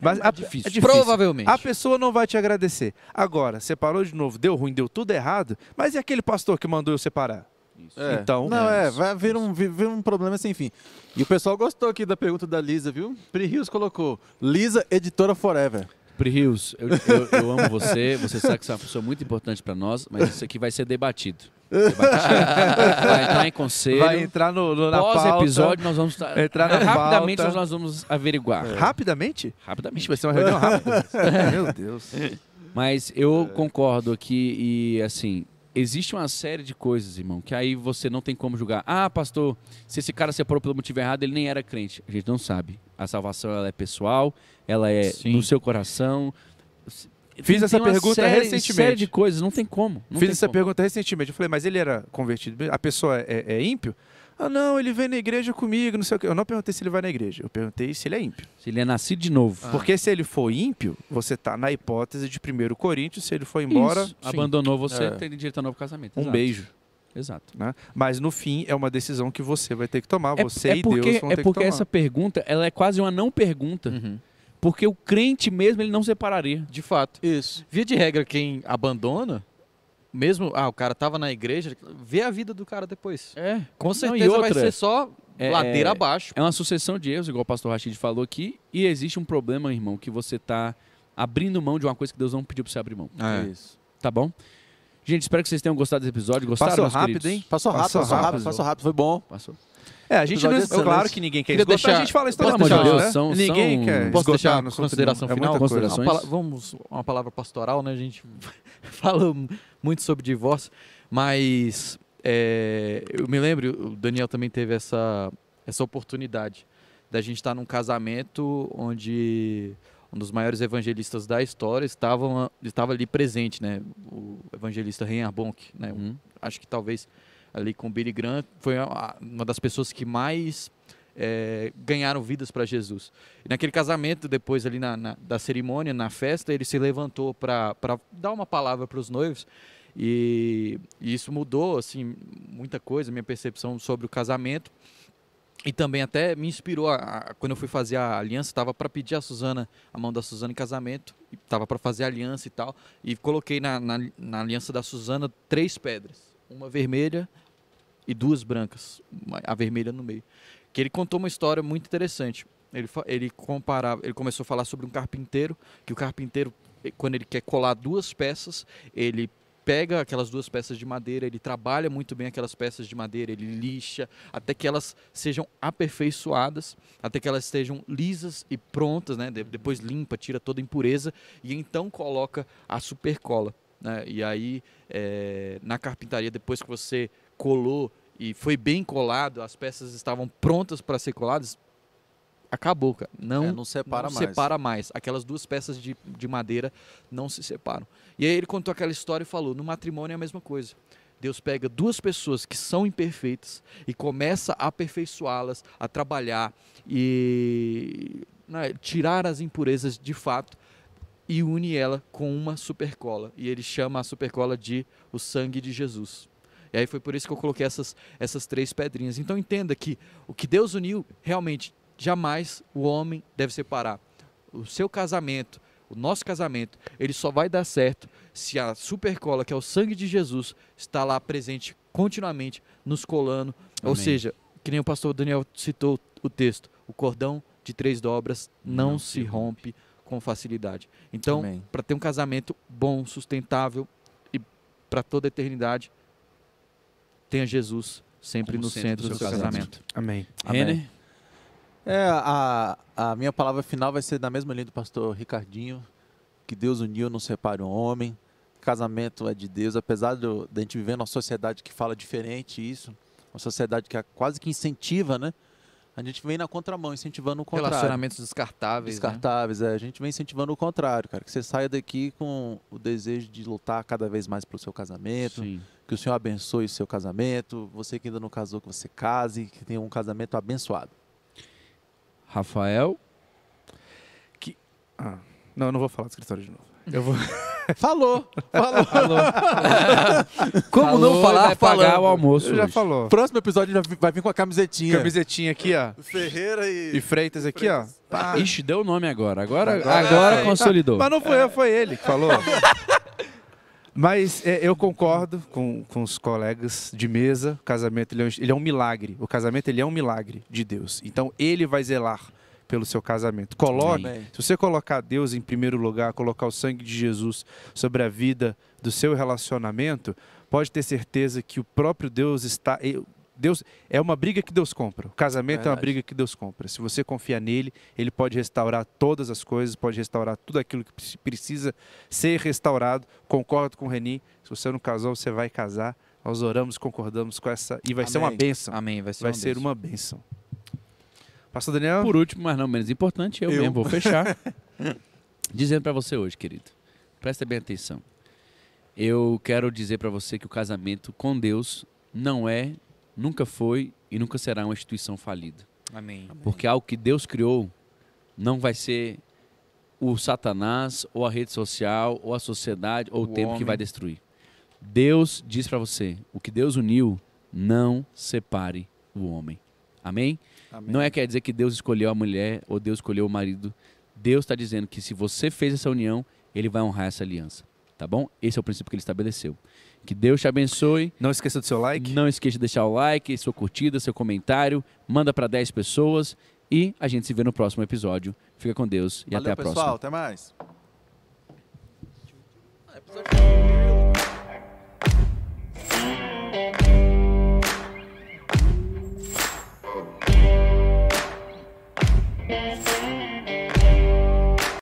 Speaker 4: Mas
Speaker 1: É
Speaker 4: a-
Speaker 1: difícil.
Speaker 4: é
Speaker 3: Provavelmente.
Speaker 4: A pessoa não vai te agradecer. Agora, separou de novo, deu ruim, deu tudo errado, mas e aquele pastor que mandou eu separar?
Speaker 2: É.
Speaker 4: Então-
Speaker 2: Não,
Speaker 4: É
Speaker 2: é,
Speaker 4: isso.
Speaker 2: vai vir um, vir um problema sem fim. E o pessoal gostou aqui da pergunta da Lisa, viu? Pri Rios colocou: Lisa, editora Forever.
Speaker 1: Pri Rios, eu, eu- eu amo você, você sabe que você é uma pessoa muito importante para nós, mas isso aqui vai ser debatido. Debatido. Vai entrar em conselho.
Speaker 4: Vai entrar no, no, na pauta.
Speaker 1: Pós-episódio, nós vamos.
Speaker 4: Entrar na
Speaker 1: rapidamente
Speaker 4: pauta.
Speaker 1: nós vamos averiguar.
Speaker 4: Rapidamente?
Speaker 1: Rapidamente.
Speaker 4: Vixe, vai ser uma reunião rápida. Meu Deus.
Speaker 1: Mas eu concordo aqui e assim, existe uma série de coisas, irmão, que aí você não tem como julgar. Ah, pastor, se esse cara separou pelo motivo errado, ele nem era crente. A gente não sabe. A salvação ela é pessoal, ela é
Speaker 3: Sim.
Speaker 1: no seu coração.
Speaker 4: Fiz
Speaker 1: Tem
Speaker 4: essa pergunta
Speaker 1: série,
Speaker 4: recentemente.
Speaker 1: série de coisas, não tem como. não
Speaker 4: Fiz
Speaker 1: tem
Speaker 4: essa
Speaker 1: como.
Speaker 4: pergunta recentemente. Eu falei, mas ele era convertido? A pessoa é, é ímpio? Ah, não, ele vem na igreja comigo, não sei o quê. Eu não perguntei se ele vai na igreja. Eu perguntei se ele é ímpio.
Speaker 1: Se ele é nascido de novo.
Speaker 4: Porque se ele for ímpio, você tá na hipótese de 1 Coríntios, se ele for embora,
Speaker 1: Isso. abandonou você,
Speaker 2: É.
Speaker 1: tem direito a novo casamento.
Speaker 4: um
Speaker 1: Exato.
Speaker 4: beijo.
Speaker 1: Exato.
Speaker 4: Né? Mas no fim é uma decisão que você vai ter que tomar.
Speaker 1: É,
Speaker 4: Você
Speaker 1: é
Speaker 4: e
Speaker 1: porque,
Speaker 4: Deus vão
Speaker 1: é
Speaker 4: ter
Speaker 1: porque
Speaker 4: que tomar.
Speaker 1: essa pergunta ela é quase uma não pergunta.
Speaker 3: Uhum.
Speaker 1: Porque o crente mesmo ele não separaria.
Speaker 3: De fato.
Speaker 2: Isso.
Speaker 3: Via de regra, quem abandona, mesmo. Ah, o cara tava na igreja, vê a vida do cara depois.
Speaker 1: É.
Speaker 3: Com certeza vai
Speaker 1: outra,
Speaker 3: ser só
Speaker 1: é-
Speaker 3: ladeira
Speaker 1: é-
Speaker 3: abaixo.
Speaker 1: É uma sucessão de erros, igual o pastor Rachid falou aqui, e existe um problema, irmão, que você tá abrindo mão de uma coisa que Deus não pediu pra você abrir mão.
Speaker 3: É.
Speaker 2: Isso.
Speaker 1: Tá bom? Gente, espero que vocês tenham gostado desse episódio. Gostaram,
Speaker 4: Passou rápido,
Speaker 1: queridos?
Speaker 4: hein?
Speaker 2: Passou rápido,
Speaker 4: Passou
Speaker 2: passou rápido,
Speaker 4: rápido.
Speaker 2: passou rápido, foi bom.
Speaker 1: Passou.
Speaker 4: É, a gente não, é claro que ninguém quer esgotar,
Speaker 3: deixar-
Speaker 4: a gente fala isso os
Speaker 3: deixar-
Speaker 4: episódios, né?
Speaker 1: são-
Speaker 4: Ninguém
Speaker 1: são-
Speaker 4: quer
Speaker 3: Posso
Speaker 4: esgotar
Speaker 3: deixar consideração
Speaker 4: não. É
Speaker 3: final?
Speaker 4: coisa.
Speaker 1: Considerações?
Speaker 3: Uma vamos, uma palavra pastoral, né? A gente fala muito sobre divórcio, mas é, eu me lembro, o Daniel também teve essa, essa oportunidade da gente estar num casamento onde um dos maiores evangelistas da história estavam, estava ali presente, né? O evangelista Reinhard Bonk, né?
Speaker 1: Hum.
Speaker 3: acho que talvez ali com o Billy Graham foi uma das pessoas que mais é, ganharam vidas para Jesus. E naquele casamento, depois ali na, na- da cerimônia, na festa, ele se levantou para dar uma palavra para os noivos e, e isso mudou assim muita coisa, minha percepção sobre o casamento. E também até me inspirou a, a- quando eu fui fazer a aliança, estava para pedir a Suzana, a mão da Suzana em casamento, estava para fazer a aliança e tal, e coloquei na, na, na aliança da Suzana três pedras, uma vermelha e duas brancas, a vermelha no meio. Que ele contou uma história muito interessante. Ele, ele comparava, ele começou a falar sobre um carpinteiro, que o carpinteiro, eh, quando ele quer colar duas peças, ele pega aquelas duas peças de madeira, ele trabalha muito bem aquelas peças de madeira, ele lixa até que elas sejam aperfeiçoadas, até que elas estejam lisas e prontas, né? De- Depois limpa, tira toda a impureza e então coloca a supercola. Né? E aí, eh, na carpintaria, depois que você colou e foi bem colado, as peças estavam prontas para ser coladas, acabou, cara. Não,
Speaker 2: É, não separa
Speaker 3: não
Speaker 2: mais.
Speaker 3: separa mais. Aquelas duas peças de, de madeira não se separam. E aí ele contou aquela história e falou: no matrimônio é a mesma coisa. Deus pega duas pessoas que são imperfeitas e começa a aperfeiçoá-las, a trabalhar e né, tirar as impurezas de fato e une ela com uma supercola. E ele chama a supercola de o sangue de Jesus. E aí foi por isso que eu coloquei essas, essas três pedrinhas. Então entenda que o que Deus uniu, realmente, jamais o homem deve separar. O seu casamento, o nosso casamento, ele só vai dar certo se a supercola, que é o sangue de Jesus, está lá presente continuamente, nos colando. Ou
Speaker 1: Amém.
Speaker 3: seja, que nem o pastor Daniel citou o texto, o cordão de três dobras não,
Speaker 1: Não
Speaker 3: se rompe com facilidade. Então, para ter um casamento bom, sustentável e para toda a eternidade, tenha Jesus sempre
Speaker 1: Como
Speaker 3: no centro, do seu casamento.
Speaker 4: Amém.
Speaker 1: Renner?
Speaker 2: É, a, a minha palavra final vai ser na mesma linha do pastor Ricardinho, que Deus uniu, não separa o homem. Casamento é de Deus, apesar do- da gente viver numa sociedade que fala diferente isso, uma sociedade que é quase que incentiva, né? A gente vem na contramão, incentivando o contrário.
Speaker 3: Relacionamentos descartáveis. né?
Speaker 2: Descartáveis, é. A gente vem incentivando o contrário, cara. Que você saia daqui com o desejo de lutar cada vez mais pelo seu casamento,
Speaker 1: Sim.
Speaker 2: que o Senhor abençoe o seu casamento. Você que ainda não casou, que você case, que tenha um casamento abençoado.
Speaker 1: Rafael?
Speaker 4: Ah, não, eu não vou falar do escritório de novo. Eu vou...
Speaker 2: Falou! Falou!
Speaker 3: Como
Speaker 1: Falou
Speaker 3: não falar
Speaker 1: vai pagar
Speaker 3: falando?
Speaker 1: o almoço
Speaker 4: já
Speaker 1: hoje.
Speaker 4: falou.
Speaker 2: Próximo episódio já vai vir com a camisetinha.
Speaker 4: Camisetinha aqui, ó.
Speaker 2: Ferreira e.
Speaker 4: E Freitas aqui, ó. Pá.
Speaker 1: Ixi, deu o nome agora. Agora, agora,
Speaker 2: Agora é.
Speaker 1: consolidou.
Speaker 4: Mas não foi eu, foi ele que falou. Mas é, eu concordo com, com os colegas de mesa. O casamento ele é, um, ele é um milagre. O casamento ele é um milagre de Deus. Então ele vai zelar pelo seu casamento. Coloque,
Speaker 2: Amém.
Speaker 4: se você colocar Deus em primeiro lugar, colocar o sangue de Jesus sobre a vida do seu relacionamento, pode ter certeza que o próprio Deus está. Deus é uma briga que Deus compra. O casamento é uma
Speaker 2: Verdade.
Speaker 4: briga que Deus compra. Se você confia nele, ele pode restaurar todas as coisas, pode restaurar tudo aquilo que pre- precisa ser restaurado. Concordo com o Reni. Se você não casou, você vai casar. Nós oramos, concordamos com essa e vai ser uma
Speaker 2: Amém.
Speaker 4: bênção.
Speaker 3: Amém, vai ser
Speaker 4: Vai
Speaker 3: uma
Speaker 4: ser
Speaker 3: bênção.
Speaker 4: uma bênção. Pastor Daniel?
Speaker 1: Por último, mas não menos importante, eu,
Speaker 2: Eu.
Speaker 1: mesmo vou fechar. Dizendo pra você hoje, querido. Presta bem atenção. Eu quero dizer pra você que o casamento com Deus não é, nunca foi e nunca será uma instituição falida.
Speaker 3: Amém.
Speaker 1: Porque algo que Deus criou não vai ser o Satanás, ou a rede social, ou a sociedade, ou o,
Speaker 3: O
Speaker 1: tempo que
Speaker 3: homem.
Speaker 1: vai destruir. Deus diz pra você: o que Deus uniu, não separe o homem. Amém?
Speaker 2: Amém.
Speaker 1: Não é quer dizer que Deus escolheu a mulher ou Deus escolheu o marido. Deus está dizendo que se você fez essa união, Ele vai honrar essa aliança. Tá bom? Esse é o princípio que Ele estabeleceu. Que Deus te abençoe.
Speaker 4: Não esqueça do seu like.
Speaker 1: Não esqueça de deixar o like, sua curtida, seu comentário. Manda para 10 pessoas. E a gente se vê no próximo episódio. Fica com Deus e
Speaker 2: Valeu,
Speaker 1: até a
Speaker 2: pessoal.
Speaker 1: próxima.
Speaker 2: Até mais.
Speaker 5: Música